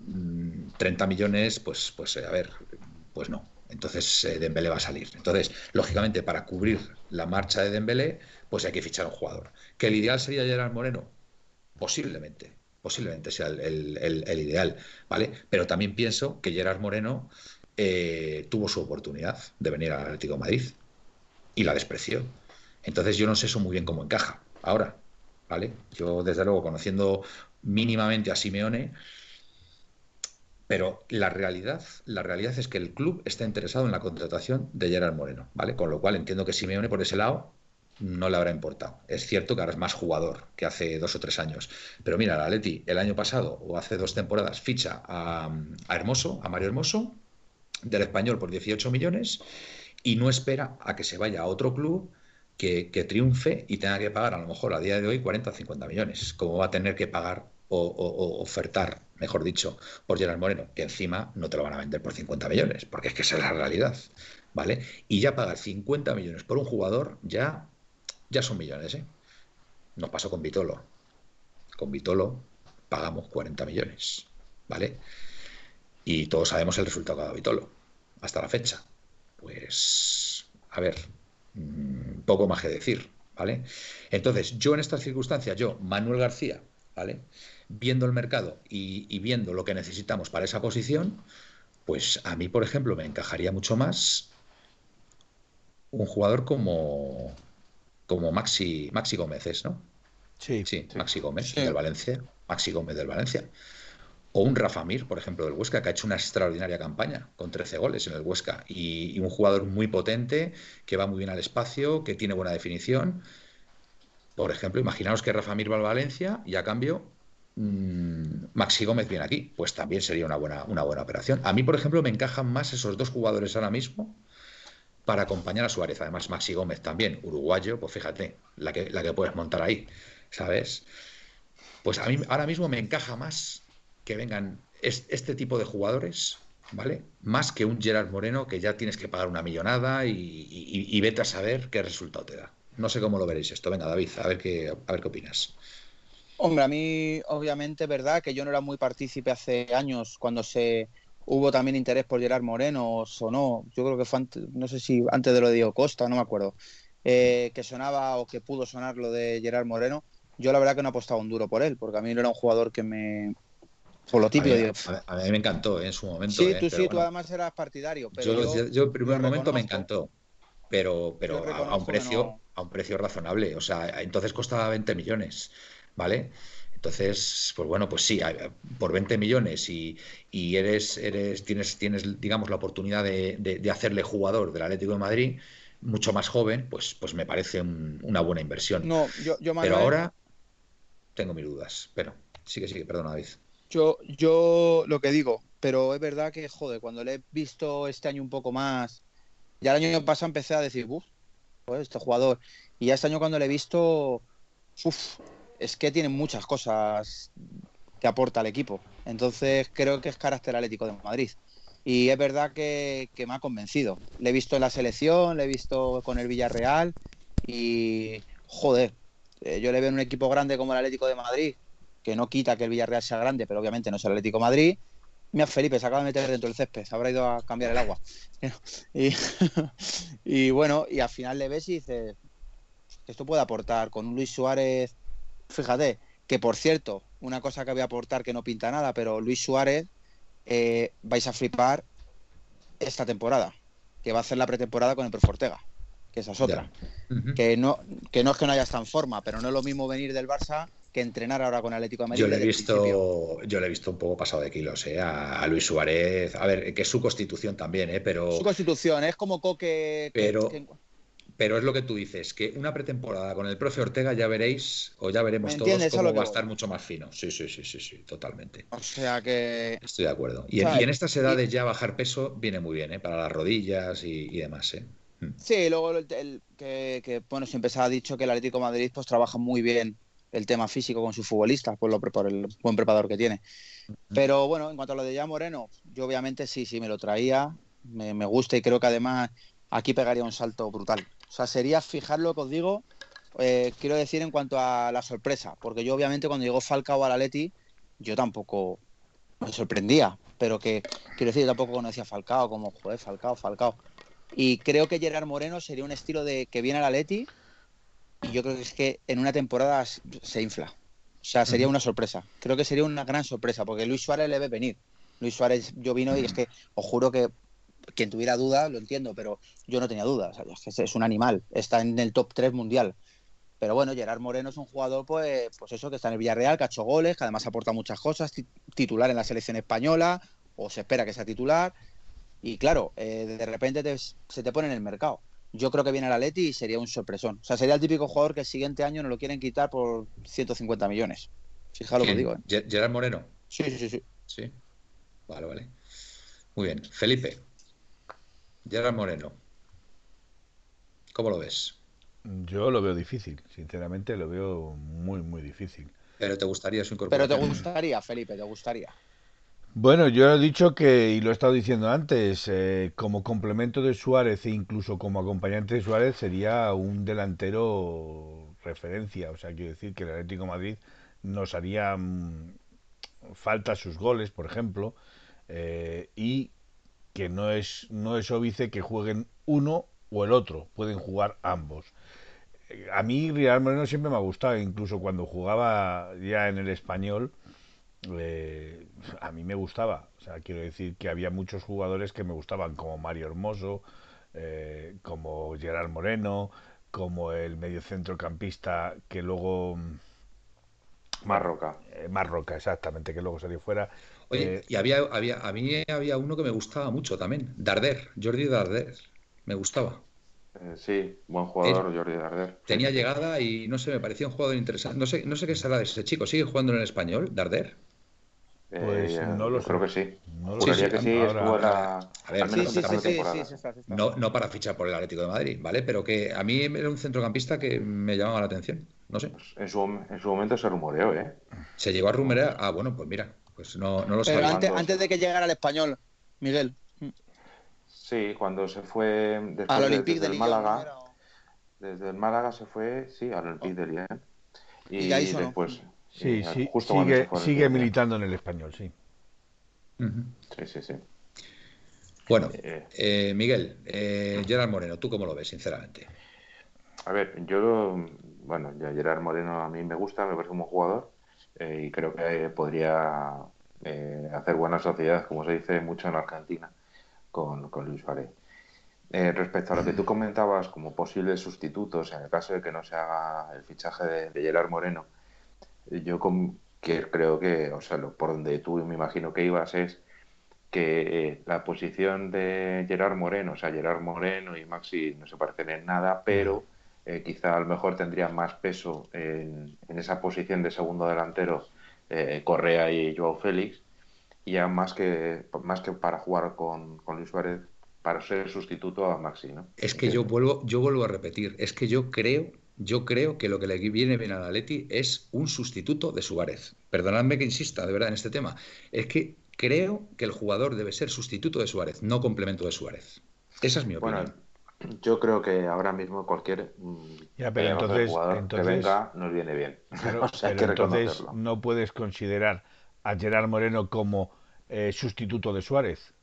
30 mm, millones, pues, pues a ver, pues no, Entonces eh, Dembélé va a salir. Entonces, lógicamente, para cubrir la marcha de Dembélé, pues hay que fichar un jugador. ¿Que el ideal sería Gerard Moreno? Posiblemente, posiblemente sea el, ideal, ¿vale? Pero también pienso que Gerard Moreno eh, tuvo su oportunidad de venir al Atlético Madrid y la despreció. Entonces yo no sé eso muy bien cómo encaja ahora, ¿vale? Yo, desde luego, conociendo mínimamente a Simeone, pero la realidad, la realidad es que el club está interesado en la contratación de Gerard Moreno, ¿vale? Con lo cual entiendo que Simeone por ese lado no le habrá importado. Es cierto que ahora es más jugador que hace dos o tres años. Pero mira, la Atleti el año pasado o hace dos temporadas ficha a, Hermoso, a Mario Hermoso, del español por 18 millones y no espera a que se vaya a otro club que, triunfe y tenga que pagar a lo mejor a día de hoy 40 o 50 millones, como va a tener que pagar o, ofertar, mejor dicho, por Gerard Moreno, que encima no te lo van a vender por 50 millones, porque es que esa es la realidad, ¿vale? Y ya pagar 50 millones por un jugador ya, ya son millones, ¿eh? Nos pasó con Vitolo. Con Vitolo pagamos 40 millones, ¿vale? Y todos sabemos el resultado que ha dado Vitolo hasta la fecha. Pues, a ver, mm, poco más que decir, ¿vale? Entonces, yo en estas circunstancias, yo, Manuel García, ¿vale? viendo el mercado y, viendo lo que necesitamos para esa posición, pues a mí, por ejemplo, me encajaría mucho más un jugador como, como Maxi, Maxi Gómez, ¿no? Sí, sí, Maxi Gómez del Valencia, Maxi Gómez del Valencia. O un Rafa Mir, por ejemplo, del Huesca, que ha hecho una extraordinaria campaña con 13 goles en el Huesca. Y, y, un jugador muy potente, que va muy bien al espacio, que tiene buena definición. Por ejemplo, imaginaos que Rafa Mir va al Valencia y a cambio Mm, Maxi Gómez viene aquí, pues también sería una buena, una buena operación. A mí, por ejemplo, me encajan más esos dos jugadores ahora mismo para acompañar a Suárez. Además, Maxi Gómez también, uruguayo, pues fíjate, la que, la que puedes montar ahí, ¿sabes? Pues a mí ahora mismo me encaja más que vengan este tipo de jugadores, ¿vale? Más que un Gerard Moreno que ya tienes que pagar una millonada y, vete a saber qué resultado te da. No sé cómo lo veréis esto. Venga, David, a ver qué, a ver qué opinas. Hombre, a mí obviamente es verdad que yo no era muy partícipe hace años cuando se hubo también interés por Gerard Moreno o no. Yo creo que fue antes, no sé si antes de lo de Diego Costa, no me acuerdo, eh, que sonaba o que pudo sonar lo de Gerard Moreno. Yo la verdad que no apostaba un duro por él, porque a mí no era un jugador que me... Por lo típico. A mí, me encantó eh, en su momento. Sí, eh, tú sí, tú además eras partidario. Pero yo, yo, en primer momento me encantó pero, pero a, un precio, a un precio razonable. O sea, entonces costaba 20 millones. ¿vale? Entonces, pues bueno, pues sí, por 20 millones y, eres, eres, tienes, tienes, digamos, la oportunidad de, hacerle jugador del Atlético de Madrid, mucho más joven, pues, pues me parece una buena inversión. No, yo, Pero ahora tengo mis dudas. Pero sigue, sigue, perdona, David. Yo, yo lo que digo, pero es verdad que, joder, cuando le he visto este año un poco más, ya el año pasado empecé a decir, uff, pues este jugador. Y ya este año cuando le he visto, uff, es que tiene muchas cosas que aporta al equipo. Entonces creo que es carácter atlético de Madrid. Y es verdad que, me ha convencido. Le he visto en la selección, le he visto con el Villarreal y joder, eh, yo le veo en un equipo grande como el Atlético de Madrid, que no quita que el Villarreal sea grande, pero obviamente no es el Atlético de Madrid. Mira, Felipe se acaba de meter dentro del césped, habrá ido a cambiar el agua. y, y bueno, y al final le ves y dices, esto puede aportar con un Luis Suárez fíjate, que por cierto, una cosa que voy a aportar que no pinta nada, pero Luis Suárez eh, vais a flipar esta temporada, que va a hacer la pretemporada con el Ortega, que esa es otra. que, no, que no es que no haya estado en forma, pero no es lo mismo venir del Barça que entrenar ahora con Atlético de Madrid. Yo le he visto, yo le he visto un poco pasado de kilos, eh, a, Luis Suárez. A ver, que es su constitución también, eh, pero. Su constitución, es como Coque. Pero, pero es lo que tú dices, que una pretemporada con el profe Ortega ya veréis, o ya veremos todos cómo va a estar mucho más fino. Sí, sí, sí, sí, sí, totalmente. O sea que. Estoy de acuerdo. Y, en, estas edades ya bajar peso viene muy bien, ¿eh? Para las rodillas y, demás, ¿eh? Mm. Sí, luego el, que, bueno, siempre se ha dicho que el Atlético Madrid pues trabaja muy bien el tema físico con sus futbolistas, por, lo, por el buen preparador que tiene. Pero bueno, en cuanto a lo de ya Moreno, yo obviamente sí, sí, me lo traía, me, me gusta y creo que además aquí pegaría un salto brutal. O sea, sería fijar lo que os digo, eh, quiero decir en cuanto a la sorpresa, porque yo obviamente cuando llegó Falcao al Atleti, yo tampoco me sorprendía, pero que, quiero decir, tampoco conocía a Falcao, como, joder, Falcao, Falcao. Y creo que Gerard Moreno sería un estilo de que viene al Atleti y yo creo que es que en una temporada se infla. O sea, sería una sorpresa. Creo que sería una gran sorpresa, porque Luis Suárez le ve venir. Luis Suárez, yo vino y es que os juro que quien tuviera duda, lo entiendo, pero yo no tenía dudas. es que es un animal, está en el top 3 mundial. Pero bueno, Gerard Moreno es un jugador, pues, pues eso, que está en el Villarreal, que ha hecho goles, que además aporta muchas cosas, titular en la selección española, o se espera que sea titular. Y claro, eh, de repente se te pone en el mercado. Yo creo que viene al Atleti y sería un sorpresón. O sea, sería el típico jugador que el siguiente año no lo quieren quitar por 150 millones. Fija lo que digo. ¿eh? ¿Gerard Moreno? Sí, sí, sí. Sí. Vale, vale. Muy bien. Felipe. Gerard Moreno. ¿Cómo lo ves? Yo lo veo difícil, sinceramente lo veo muy, muy difícil. Pero te gustaría su incorporación. Pero te gustaría, Felipe, te gustaría. Bueno, yo he dicho que, y lo he estado diciendo antes, eh, como complemento de Suárez e incluso como acompañante de Suárez sería un delantero referencia. O sea, quiero decir que el Atlético Madrid nos haría mm, falta sus goles, por ejemplo, eh, y que no es, no es óbice que jueguen uno o el otro, pueden jugar ambos. Eh, a mí Real Moreno siempre me ha gustado, incluso cuando jugaba ya en el español, eh, a mí me gustaba. O sea, quiero decir que había muchos jugadores que me gustaban, como Mario Hermoso, eh, como Gerard Moreno, como el mediocentrocampista que luego... Marroca. Eh, Marroca, exactamente, que luego salió fuera. Oye, y había, había, a mí había uno que me gustaba mucho también, Darder, Jordi Darder, me gustaba. sí, buen jugador, Jordi Darder. Tenía llegada y no sé, me parecía un jugador interesante. No sé, no sé qué será de ese chico. ¿Sigue jugando en el español, Darder? Pues eh, no lo Creo que sí. No que sí. A ver, sí, sí, sí, no, no para fichar por el Atlético de Madrid, ¿vale? Pero que a mí era un centrocampista que me llamaba la atención. No sé. Pues en, su, en su momento se rumoreó, ¿eh? Se llegó a rumorear. Ah, bueno, pues mira, pues no, no lo. Pero antes, antes de que llegara al español, Miguel. Sí, cuando se fue después al Olympique de, Málaga. Desde el Málaga se fue, sí, al Olympique de Lyon. Y, y ahí después. Sí, sí, sigue, sigue militando en el español, sí. Sí, sí, sí. Bueno, eh, eh, Miguel, eh, Gerard Moreno, ¿tú cómo lo ves, sinceramente? A ver, yo, bueno, ya Gerard Moreno a mí me gusta, me parece un buen jugador y creo que podría hacer buena sociedad, como se dice mucho en Argentina, con, con Luis Suárez. respecto a lo que tú comentabas como posibles sustitutos, en el caso de que no se haga el fichaje de Gerard Moreno, yo que creo que, o sea, por donde tú me imagino que ibas es que eh, la posición de Gerard Moreno, o sea, Gerard Moreno y Maxi no se parecen en nada, pero eh, quizá a lo mejor tendría más peso en, esa posición de segundo delantero eh, Correa y Joao Félix, y ya más que, más que para jugar con, con Luis Suárez, para ser sustituto a Maxi, ¿no? Es que yo vuelvo, yo vuelvo a repetir, es que yo creo yo creo que lo que le viene bien a Atleti es un sustituto de Suárez. Perdonadme que insista, de verdad, en este tema. Es que creo que el jugador debe ser sustituto de Suárez, no complemento de Suárez. Esa es mi opinión. Bueno, yo creo que ahora mismo cualquier mm, jugador que venga nos viene bien. Pero, entonces no puedes considerar a Gerard Moreno como eh, sustituto de Suárez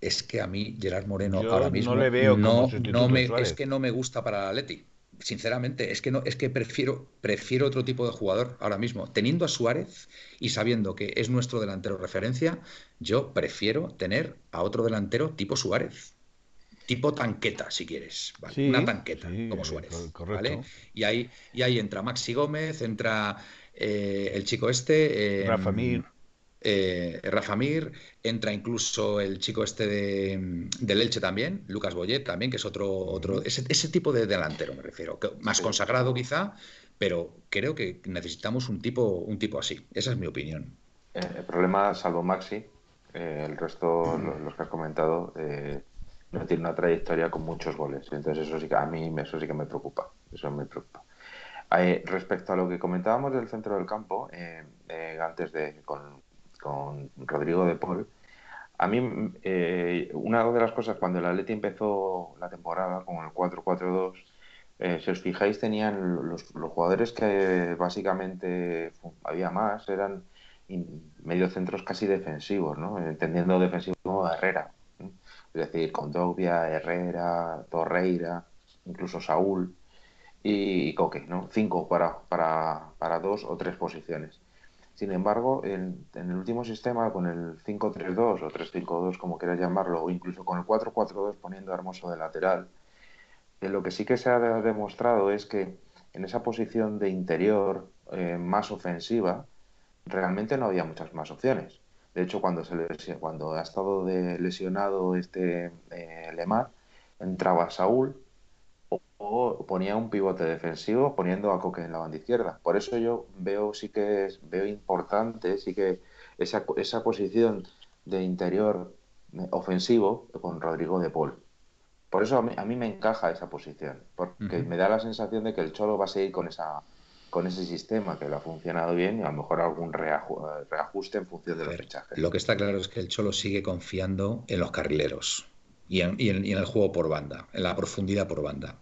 es que a mí Gerard Moreno ahora mismo no le veo no, no me, es que no me gusta para el Atleti sinceramente, es que no, es que prefiero, prefiero otro tipo de jugador ahora mismo. Teniendo a Suárez y sabiendo que es nuestro delantero referencia, yo prefiero tener a otro delantero tipo Suárez. Tipo tanqueta, si quieres. Una tanqueta, como Suárez. ¿vale? Y ahí, y ahí entra Maxi Gómez, entra eh, el chico este. Eh, Rafa Mir eh, Rafa Mir, entra incluso el chico este de, del Elche también, Lucas Boyet también, que es otro, otro ese, tipo de delantero me refiero, más consagrado quizá, pero creo que necesitamos un tipo, un tipo así. Esa es mi opinión. Eh, el problema, salvo Maxi, eh, el resto, los, que has comentado, eh, no tiene una trayectoria con muchos goles. Entonces eso sí que a mí eso sí que me preocupa. Eso me preocupa. respecto a lo que comentábamos del centro del campo, antes de con, con Rodrigo de Paul. A mí, eh, una de las cosas, cuando el Atleti empezó la temporada con el 4-4-2, eh, si os fijáis, tenían los, jugadores que básicamente había más, eran mediocentros casi defensivos, ¿no? entendiendo defensivo a Herrera. Es decir, Condovia, Herrera, Torreira, incluso Saúl y Coque, ¿no? Cinco para, para, para dos o tres posiciones. Sin embargo, en, el último sistema, con el 5-3-2 o 3-5-2, como quieras llamarlo, o incluso con el 4-4-2 poniendo a Hermoso de lateral, eh, lo que sí que se ha demostrado es que en esa posición de interior eh, más ofensiva, realmente no había muchas más opciones. De hecho, cuando, se cuando ha estado de lesionado este eh, Lemar, entraba Saúl o, ponía un pivote defensivo poniendo a Coque en la banda izquierda. Por eso yo veo sí que es, veo importante, sí que esa, esa posición de interior ofensivo con Rodrigo de Paul. Por eso a mí, me encaja esa posición, porque me da la sensación de que el Cholo va a seguir con esa con ese sistema que le ha funcionado bien y a lo mejor algún reajuste en función de los fichajes. Lo que está claro es que el Cholo sigue confiando en los carrileros y en, el juego por banda, en la profundidad por banda.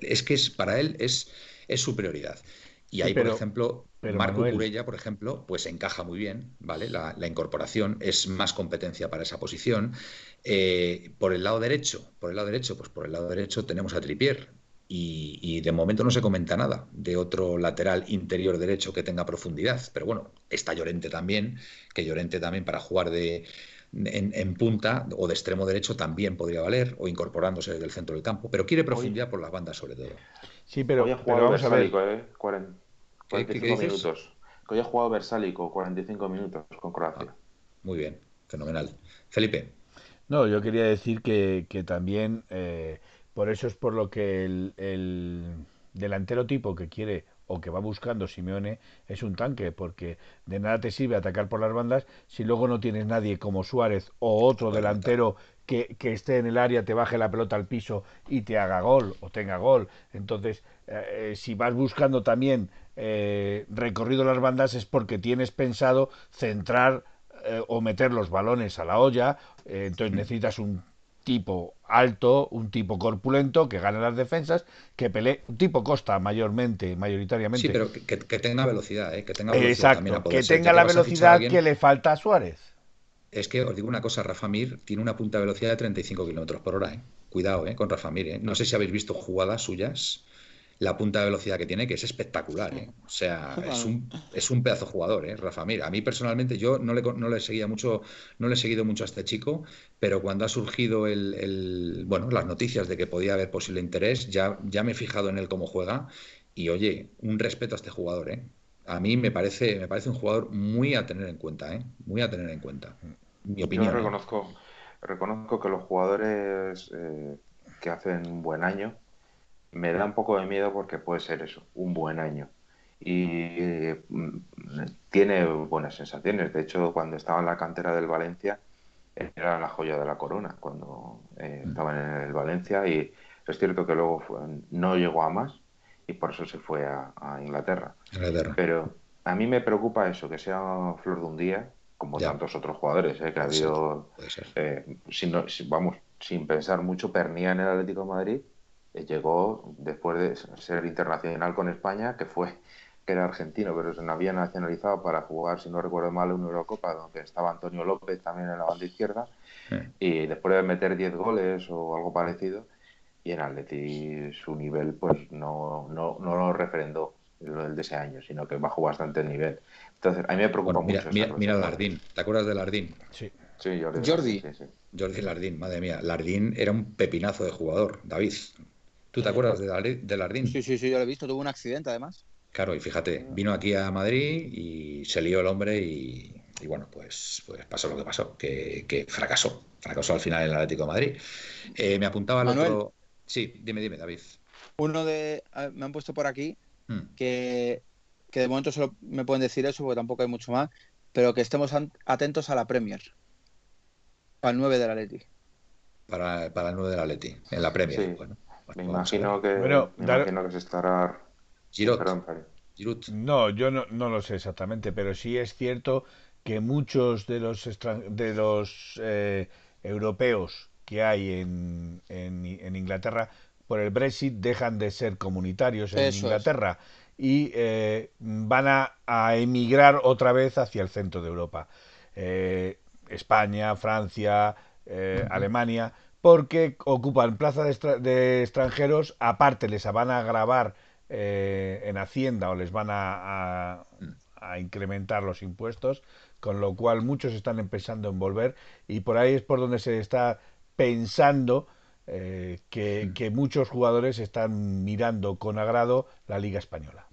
Es que es, para él es, es su prioridad. Y ahí, por ejemplo, Marco Curella, por ejemplo, pues encaja muy bien, ¿vale? La, incorporación es más competencia para esa posición. Eh, por el lado derecho, por el lado derecho, pues por el lado derecho tenemos a Tripier. Y, de momento no se comenta nada de otro lateral interior derecho que tenga profundidad. Pero bueno, está Llorente también, que Llorente también para jugar de, en, punta o de extremo derecho también podría valer, o incorporándose desde el centro del campo, pero quiere profundidad por las bandas sobre todo. Sí, pero, vamos a ver. ¿eh? 45 minutos. Que hoy ha jugado Versálico 45 minutos con Croacia. Ah, muy bien, fenomenal. Felipe. No, yo quería decir que, que también, eh, por eso es por lo que el, el delantero tipo que quiere o que va buscando Simeone es un tanque, porque de nada te sirve atacar por las bandas si luego no tienes nadie como Suárez o otro delantero que, que, esté en el área, te baje la pelota al piso y te haga gol o tenga gol. Entonces, eh, eh, si vas buscando también eh, recorrido las bandas es porque tienes pensado centrar eh, o meter los balones a la olla, entonces necesitas un tipo alto, un tipo corpulento que gane las defensas, que pelee, un tipo costa mayormente, mayoritariamente. Sí, pero que, tenga velocidad, que tenga velocidad Exacto, que tenga la velocidad que le falta a Suárez. Es que os digo una cosa, Rafa Mir tiene una punta de velocidad de 35 kilómetros por hora, Cuidado, con Rafa Mir, No sé si habéis visto jugadas suyas la punta de velocidad que tiene, que es espectacular. ¿eh? O sea, es un, es un pedazo jugador, ¿eh? Rafa Mira, A mí personalmente yo no le, no le seguía mucho, no le he seguido mucho a este chico, pero cuando ha surgido el, bueno, las noticias de que podía haber posible interés, ya, ya me he fijado en él cómo juega. Y oye, un respeto a este jugador, ¿eh? A mí me parece, me parece un jugador muy a tener en cuenta, ¿eh? Muy a tener en cuenta. Mi opinión. Yo ¿eh? reconozco, reconozco que los jugadores que hacen un buen año me da un poco de miedo porque puede ser eso, un buen año. Y mm, tiene buenas sensaciones. De hecho, cuando estaba en la cantera del Valencia, era la joya de la corona cuando eh, mm. estaba en el Valencia. Y es cierto que luego no llegó a más y por eso se fue a, Inglaterra. Pero a mí me preocupa eso, que sea flor de un día, como tantos otros jugadores, eh, que ha habido, eh, vamos, sin pensar mucho, pernía en el Atlético de Madrid llegó después de ser internacional con España, que fue que era argentino, pero se había nacionalizado para jugar, si no recuerdo mal, una Eurocopa, donde estaba Antonio López también en la banda izquierda, y después de meter 10 goles o algo parecido, y en Atleti su nivel pues no, no, no lo refrendó el de ese año, sino que bajó bastante el nivel. Entonces, a mí me preocupa mira, mucho. Mira, mira Lardín, ¿te acuerdas de Lardín? Sí. Sí, Jordi. Jordi. Jordi Lardín, madre mía. Lardín era un pepinazo de jugador, David. ¿Tú te acuerdas de, Lardín? Sí, sí, sí, yo lo he visto. Tuvo un accidente además. Claro, y fíjate, vino aquí a Madrid y se lió el hombre y, bueno, pues, pues pasó lo que pasó, que, fracasó. Fracasó al final en el Atlético de Madrid. Eh, me apuntaba al otro. Sí, dime, dime, David. Uno de. Me han puesto por aquí hmm. que, que de momento solo me pueden decir eso porque tampoco hay mucho más, pero que estemos atentos a la Premier. Al 9 del Atleti. Para, para el 9 del Atleti, en la Premier. Bueno. Me imagino que, me que se estará. Giroud. No, yo no, no, lo sé exactamente, pero sí es cierto que muchos de los de los eh, europeos que hay en, en, Inglaterra por el Brexit dejan de ser comunitarios en Inglaterra y eh, van a, emigrar otra vez hacia el centro de Europa. Eh, España, Francia, eh, Alemania, porque ocupan plaza de, extranjeros, aparte les van a grabar en Hacienda o les van a, a, incrementar los impuestos, con lo cual muchos están empezando a volver y por ahí es por donde se está pensando que, muchos jugadores están mirando con agrado la Liga Española.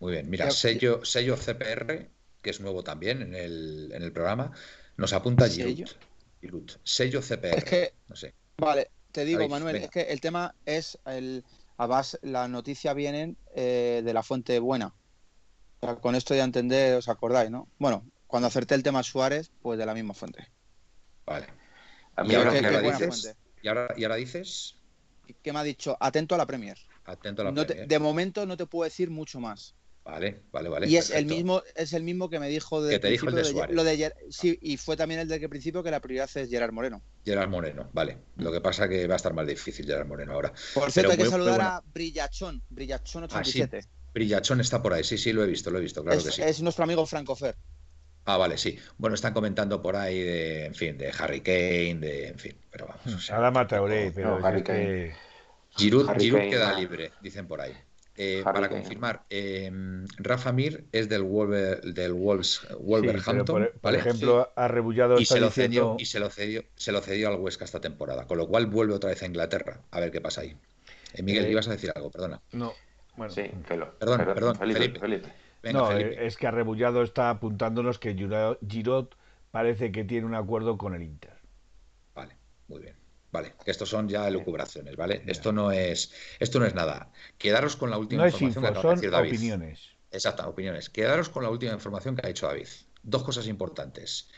Muy bien, mira, sello, sello CPR, que es nuevo también en el, en el programa, nos apunta Giroud. Sello CPR. Es que, no sé. Vale, te digo, Manuel, es que el tema es el. Además, la noticia vienen eh, de la fuente buena. con esto ya entender, os acordáis, ¿no? Bueno, cuando acerté el tema Suárez, pues de la misma fuente. Vale. ¿Y ahora, dices? ¿Y, ahora, dices? ¿Qué me ha dicho? Atento a la Premier. Atento a la Premier. de momento no te puedo decir mucho más. Vale, vale, vale. Y es el mismo, es el mismo que me dijo de. Que te dijo el de, Lo de, sí, y fue también el de que principio que la prioridad es Gerard Moreno. Gerard Moreno, vale. Lo que pasa que va a estar más difícil Gerard Moreno ahora. Por cierto, hay que saludar a Brillachón, Brillachón 87. Ah, Brillachón está por ahí, sí, sí, lo he visto, lo he visto, claro es, que sí. Es nuestro amigo Franco Fer. Ah, vale, sí. Bueno, están comentando por ahí de, en fin, de Harry Kane, de, en fin, pero vamos. O sea, pero Harry Kane. Giroud queda libre, dicen por ahí. Eh, para confirmar, eh, Rafa Mir es del, del Wolves, Wolverhampton. por, ejemplo, ha rebullado y se, lo cedió, y se lo cedió, se lo cedió al Huesca esta temporada, con lo cual vuelve otra vez a Inglaterra. A ver qué pasa ahí. Eh, Miguel, ibas a decir algo, perdona. No, bueno, sí, perdón, perdón, Felipe. no, es que ha rebullado está apuntándonos que Giroud parece que tiene un acuerdo con el Inter. Vale, muy bien. Vale, estos son ya elucubraciones, ¿vale? Esto no es esto no es nada. Quedaros con la última información que acaba de decir David. opiniones. Exacto, opiniones. Quedaros con la última información que ha dicho David. Dos cosas importantes.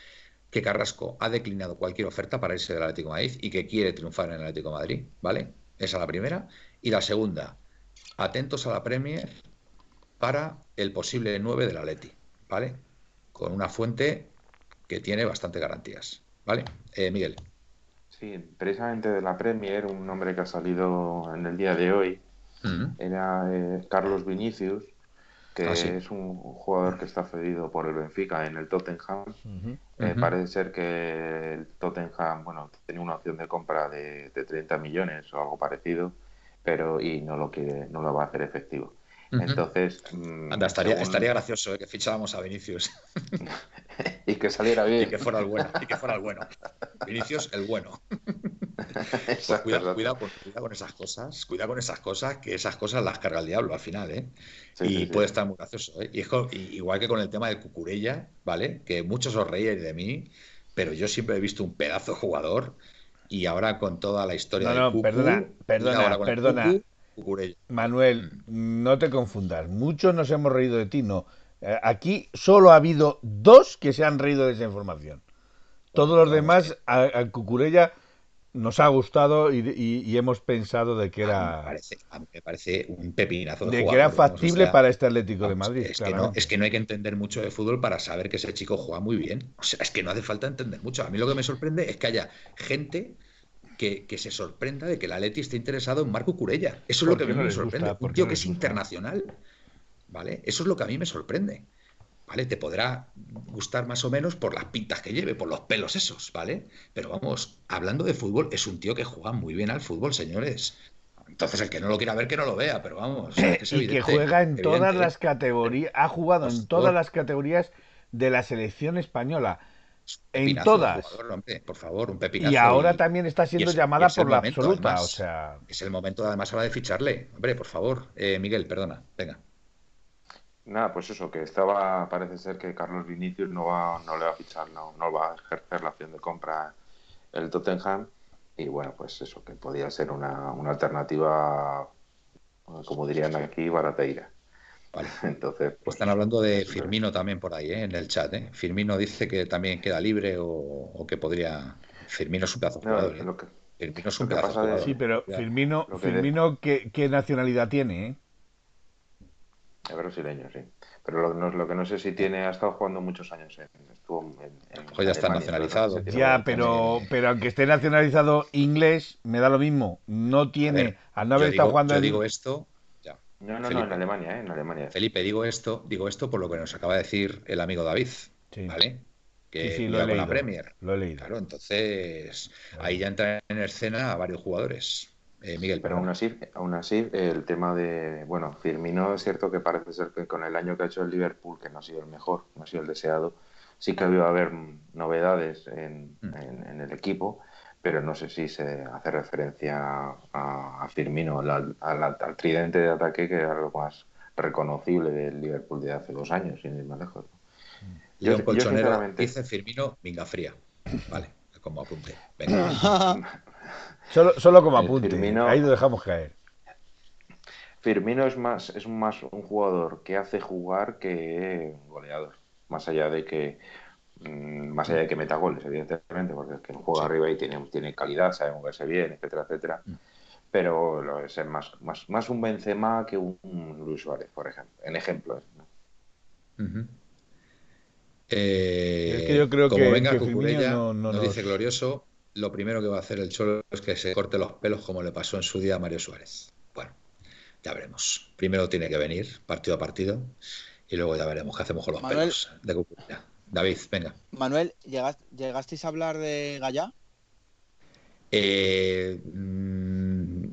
Que Carrasco ha declinado cualquier oferta para irse del Atlético de Madrid y que quiere triunfar en el Atlético de Madrid, ¿vale? Esa es la primera. Y la segunda, atentos a la Premier para el posible 9 del Atleti, ¿vale? Con una fuente que tiene bastante garantías, ¿vale? Eh, Miguel. Sí, precisamente de la Premier, un nombre que ha salido en el día de hoy era eh, Carlos Vinicius, que ah, es un jugador que está cedido por el Benfica en el Tottenham. Eh, parece ser que el Tottenham, bueno, tenía una opción de compra de, de 30 millones o algo parecido, pero y no lo quiere, no lo va a hacer efectivo. Entonces. Mm, Anda, estaría, estaría gracioso eh, que ficháramos a Vinicius. y que saliera bien. Y que fuera el bueno. Y que fuera el bueno. Vinicius, el bueno. Pues cuidado, con, esas cosas. Cuidado con esas cosas, que esas cosas las carga el diablo al final, ¿eh? y puede estar muy gracioso. ¿eh? Y es igual que con el tema de Cucurella, ¿vale? Que muchos os reíais de mí, pero yo siempre he visto un pedazo de jugador. Y ahora con toda la historia no, no, perdona, perdona, perdona. Manuel, no te confundas. Muchos nos hemos reído de ti, no. Eh, aquí solo ha habido dos que se han reído de esa información. Todos los demás, a, Cucurella nos ha gustado y, hemos pensado de que era. me parece, un pepinazo de, de que era factible para este Atlético de Madrid. Es, que no, es que no hay que entender mucho de fútbol para saber que ese chico juega muy bien. O sea, es que no hace falta entender mucho. A mí lo que me sorprende es que haya gente que, se sorprenda de que la Leti esté interesado en Marco Curella. Eso es lo que a mí me sorprende. Un tío que es internacional. ¿Vale? Eso es lo que a mí me sorprende. ¿Vale? Te podrá gustar más o menos por las pintas que lleve, por los pelos esos, ¿vale? Pero vamos, hablando de fútbol, es un tío que juega muy bien al fútbol, señores. Entonces, el que no lo quiera ver, que no lo vea, pero vamos. y que juega en todas las categorías, ha jugado en todas las categorías de la selección española en todas. por favor, un pepinazo. Y ahora también está siendo llamada por la absoluta. o sea... Es el momento, además, ahora de ficharle. Hombre, por favor. Eh, Miguel, perdona. Venga. Nada, pues eso, que estaba, parece ser que Carlos Vinicius no va, no le va a fichar, no, no va a ejercer la opción de compra el Tottenham. Y bueno, pues eso, que podía ser una, una alternativa, como dirían aquí, barateira. Vale. Entonces, pues, Están hablando de Firmino también por ahí, ¿eh? en el chat. ¿eh? Firmino dice que también queda libre o, que podría. Firmino es un pedazo jugador. ¿eh? Firmino es un pedazo jugador. Sí, pero Firmino, Firmino ¿qué, nacionalidad tiene? Es brasileño, sí. Pero lo, no, lo, que no sé si tiene, ha estado jugando muchos años. En, estuvo en, ya está nacionalizado. Ya, pero, pero aunque esté nacionalizado inglés, me da lo mismo. No tiene, al no haber estado jugando yo digo esto, No, no, no, en Alemania, ¿eh? en Alemania. Felipe, digo esto, digo esto por lo que nos acaba de decir el amigo David, ¿vale? Que sí, lo he la Premier. Lo he leído. Claro, entonces ahí ya entran en escena varios jugadores. Eh, Miguel. Pero aún así, aún así, el tema de, bueno, Firmino es cierto que parece ser que con el año que ha hecho el Liverpool, que no ha sido el mejor, no ha sido el deseado, sí que ha habido haber novedades en, mm. el equipo, pero no sé si se hace referencia a, Firmino, al, tridente de ataque, que era lo más reconocible del Liverpool de hace dos años, sin ir más lejos. Yo, Colchonero dice Firmino, venga fría. Vale, como apunte. Venga. Solo, solo como apunte. Ahí lo dejamos caer. Firmino es más, es más un jugador que hace jugar que un goleador. Más allá de que más allá de que meta goles, evidentemente, porque es que juega arriba y tiene, tiene calidad, sabe moverse bien, etcétera, etcétera. Mm. Pero lo es más, más, más un Benzema que un, Luis Suárez, por ejemplo. En ejemplo. Eh, es que yo creo como que, venga que no, no, dice glorioso, lo primero que va a hacer el Cholo es que se corte los pelos como le pasó en su día a Mario Suárez. Bueno, ya veremos. Primero tiene que venir, partido a partido, y luego ya veremos qué hacemos con los pelos de Cucurella. David, venga. Manuel, ¿llegasteis a hablar de Gallá? Eh, mm,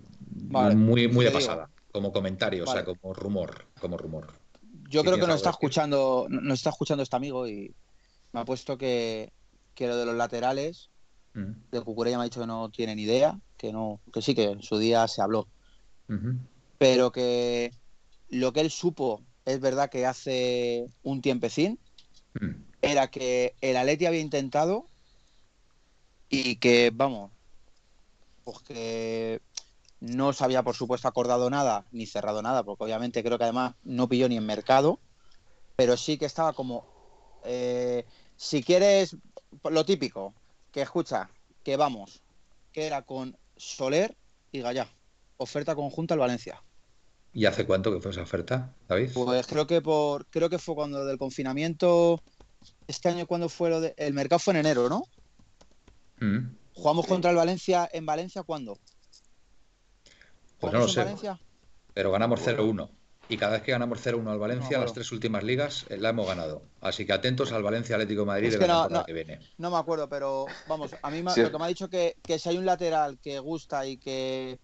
muy muy de pasada, como comentario, o sea, como rumor, como rumor. Yo creo que nos está escuchando, nos está escuchando este amigo y me ha puesto que, que lo de los laterales de Cucurella me ha dicho que no tiene ni idea, que no, que sí, que en su día se habló. Pero que lo que él supo es verdad que hace un tiempecín era que el Atleti había intentado y que, vamos, pues que no se había, por supuesto, acordado nada ni cerrado nada, porque obviamente creo que además no pilló ni en mercado, pero sí que estaba como, eh, si quieres, lo típico, que escucha, que vamos, que era con Soler y Gallá. Oferta conjunta al Valencia. ¿Y hace cuánto que fue esa oferta, David? Pues creo que por creo que fue cuando del confinamiento este año cuando fue lo de el mercado fue en enero, ¿no? Mm. Jugamos contra el Valencia en Valencia ¿cuándo? Pues no lo sé. Pero ganamos 0-1 y cada vez que ganamos 0-1 al Valencia, las tres últimas ligas eh, la hemos ganado. Así que atentos al Valencia Atlético de Madrid de la temporada que viene. No me acuerdo, pero vamos, a mí lo que me ha dicho que, que si hay un lateral que gusta y que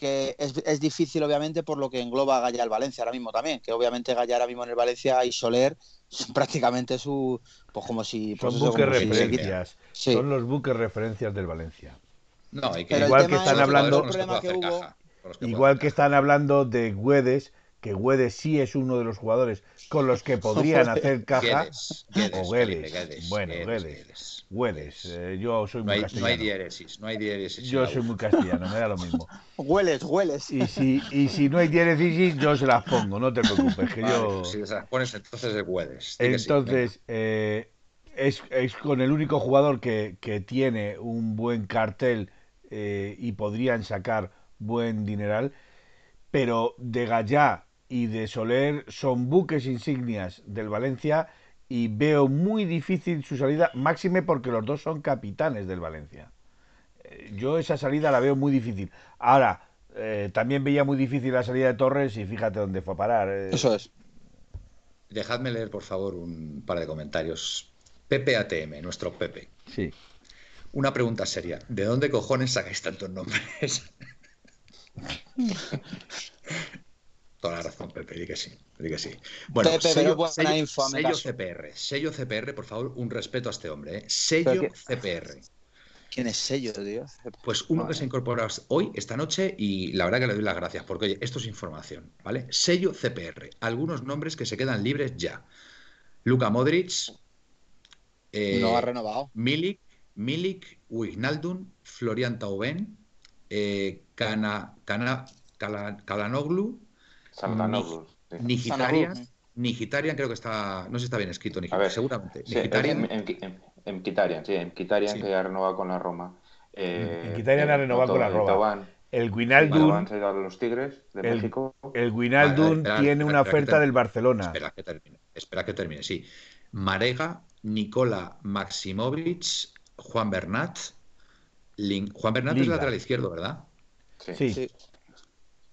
que es, difícil obviamente por lo que engloba a Gaya al Valencia ahora mismo también, que obviamente Gaya ahora mismo en el Valencia y Soler son prácticamente su pues como si son pues buques referencias, son los buques referencias del Valencia. No, igual que están hablando Igual que están hablando de Güedes, que Güedes sí es uno de los jugadores con los que podrían hacer caja. o Guedes. Bueno, Guedes. Güedes. Eh, yo soy muy castellano. No hay diéresis, no hay diéresis. Yo soy muy castellano, me da lo mismo. Hueles, hueles. Y si, y si no hay diéresis, yo se las pongo, no te preocupes. Que yo... Si se las pones, entonces es Güedes. Entonces, eh, es, es, con el único jugador que, que tiene un buen cartel eh, y podrían sacar buen dineral, pero de Gallá y de Soler son buques insignias del Valencia y veo muy difícil su salida, máxime porque los dos son capitanes del Valencia. Eh, yo esa salida la veo muy difícil. Ahora, eh, también veía muy difícil la salida de Torres y fíjate dónde fue a parar. Eh. Eso es. Dejadme leer, por favor, un par de comentarios. Pepe ATM, nuestro Pepe. Sí. Una pregunta seria. ¿De dónde cojones sacáis tantos nombres? Toda la razón, Pepe, di que sí, di que sí. Bueno, sello, CPR, sello CPR, por favor, un respeto a este hombre, ¿eh? Sello CPR. ¿Quién es sello, tío? Pues uno que se incorpora hoy, esta noche, y la verdad que le doy las gracias, porque oye, esto es información, ¿vale? Sello CPR, algunos nombres que se quedan libres ya. Luka Modric. Eh, no ha renovado. Milik, Milik, Wijnaldum, Florian Tauben, eh, Cana, Cana, Kalanoglu, Nigitarian, Nigitarian creo que está, no sé si está bien escrito, Nigitarian, seguramente. Sí, Nigitarian. En, Kitarian, sí, en Kitarian que ha renovado con la Roma. Eh, en Kitarian ha renovado con la Roma. El Guinaldum. los Tigres de el, México. El Guinaldum tiene una oferta del Barcelona. Espera que termine. Espera que termine, sí. Marega, Nicola Maximovic, Juan Bernat. Juan Bernat es lateral izquierdo, ¿verdad? Sí.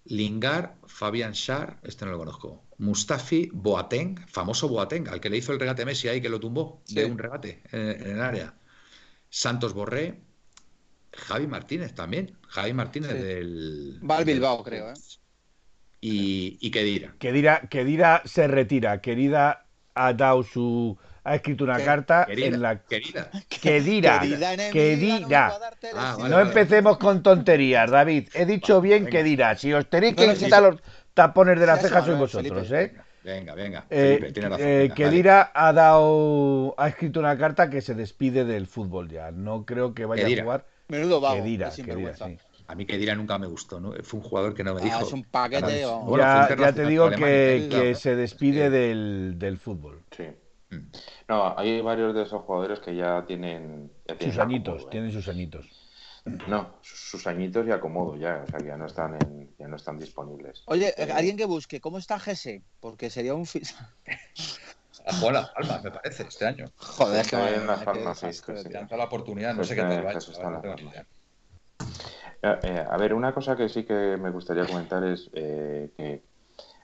Lingar, Fabián Schar, este no lo conozco. Mustafi, Boateng, famoso Boateng, al que le hizo el regate Messi ahí que lo tumbó de un regate en, el área. Santos Borré, Javi Martínez también. Javi Martínez del. Va al Bilbao, creo, ¿eh? Y, y Kedira. Kedira. Kedira se retira. Querida ha dado su ha escrito una carta en la querida. Kedira Kedira ah, no empecemos con tonterías David. He dicho bien Kedira si os tenéis que quitar los tapones de las cejas sois vosotros eh venga venga eh, eh, Kedira ha dado ha escrito una carta que se despide del fútbol ya. No creo que vaya a jugar. Menudo vago, Kedira, Kedira sí. A mí Kedira nunca me gustó, ¿no? Fue un jugador que no me ah, dijo. Es un paquete. ya, te digo que, se despide del, fútbol. Sí. Mm. No, hay varios de esos jugadores que ya tienen. sus añitos, ¿eh? tienen sus añitos. No, sus añitos y acomodo ya, o sea que ya no están en, ya no están disponibles. Oye, eh, alguien que busque, ¿cómo está Gese? Porque sería un a jugar las palmas, me parece, este año. Joder, es que en las palmas, sí, la oportunidad, no sé qué tal va a eh, a ver, una cosa que sí que me gustaría comentar es eh, que,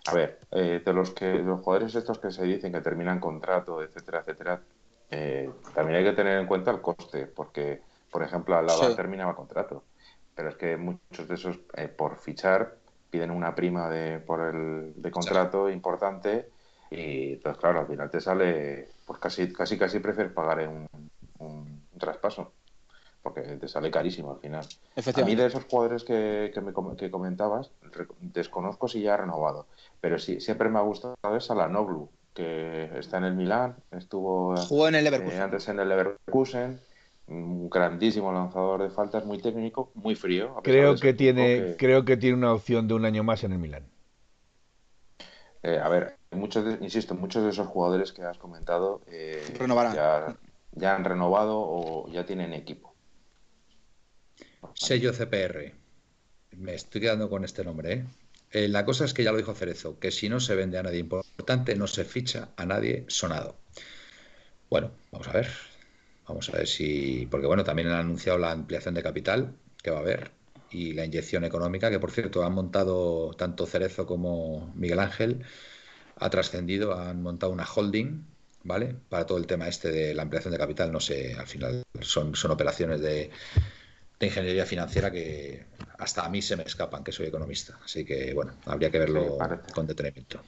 a ver, eh, de los que los jugadores estos que se dicen que terminan contrato, etcétera, etcétera, también hay que tener en cuenta el coste, porque, por ejemplo, Alaba sí. terminaba contrato, pero es que muchos de esos, por fichar, piden una prima de, por el, de contrato importante y entonces, claro, al final te sale, pues casi, casi, casi prefieres pagar un, un traspaso porque te sale carísimo al final. A mí de esos jugadores que, que, me, que comentabas, desconozco si ya ha renovado, pero sí, siempre me ha gustado es Noblu, que está en el Milán, estuvo Jugó en el eh, antes en el Leverkusen, un grandísimo lanzador de faltas, muy técnico, muy frío. Creo que tiene, creo que tiene una opción de un año más en el Milán. Eh, a ver, muchos, insisto, muchos de esos jugadores que has comentado eh, ya, ya han renovado o ya tienen equipo. Sello CPR. Me estoy quedando con este nombre. ¿eh? ¿eh? la cosa es que ya lo dijo Cerezo, que si no se vende a nadie importante, no se ficha a nadie sonado. Bueno, vamos a ver. Vamos a ver si. Porque bueno, también han anunciado la ampliación de capital que va a haber y la inyección económica, que por cierto han montado tanto Cerezo como Miguel Ángel, ha trascendido, han montado una holding, ¿vale? Para todo el tema este de la ampliación de capital, no sé, al final son, son operaciones de, ingeniería financiera que hasta a mí se me escapan, que soy economista. Así que, bueno, habría que verlo con detenimiento.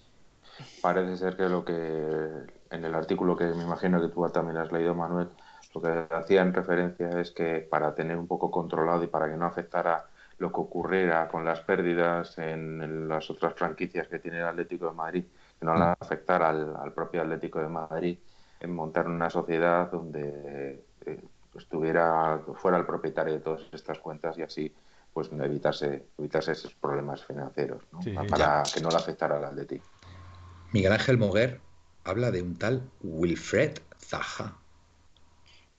Parece ser que lo que en el artículo que me imagino que tú también has leído, Manuel, lo que hacía en referencia es que para tener un poco controlado y para que no afectara lo que ocurriera con las pérdidas en las otras franquicias que tiene el Atlético de Madrid, que no la mm. afectara al, al propio Atlético de Madrid, en montar una sociedad donde eh, estuviera fuera el propietario de todas estas cuentas y así pues evitarse evitarse esos problemas financieros para que no le afectara al Atlético. Miguel Ángel Moguer habla de un tal Wilfred Zaha.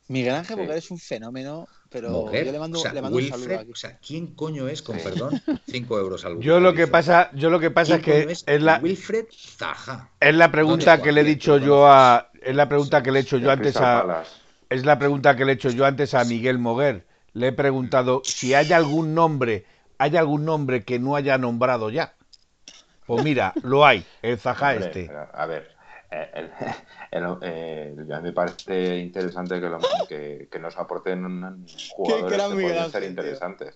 Miguel Ángel Moguer es un fenómeno, pero yo le mando, un saludo O sea, ¿quién coño es, con perdón, 5 euros al Yo lo que pasa, yo lo que pasa es que es, la Wilfred Zaha. Es la pregunta que le he dicho yo a es la pregunta que le he hecho yo antes a es la pregunta que le he hecho yo antes a Miguel Moguer. Le he preguntado si hay algún nombre, hay algún nombre que no haya nombrado ya. Pues mira, lo hay, el Zaha este. A ver, eh, eh, me parece interesante que, lo, que, nos aporten jugadores que pueden ser interesantes.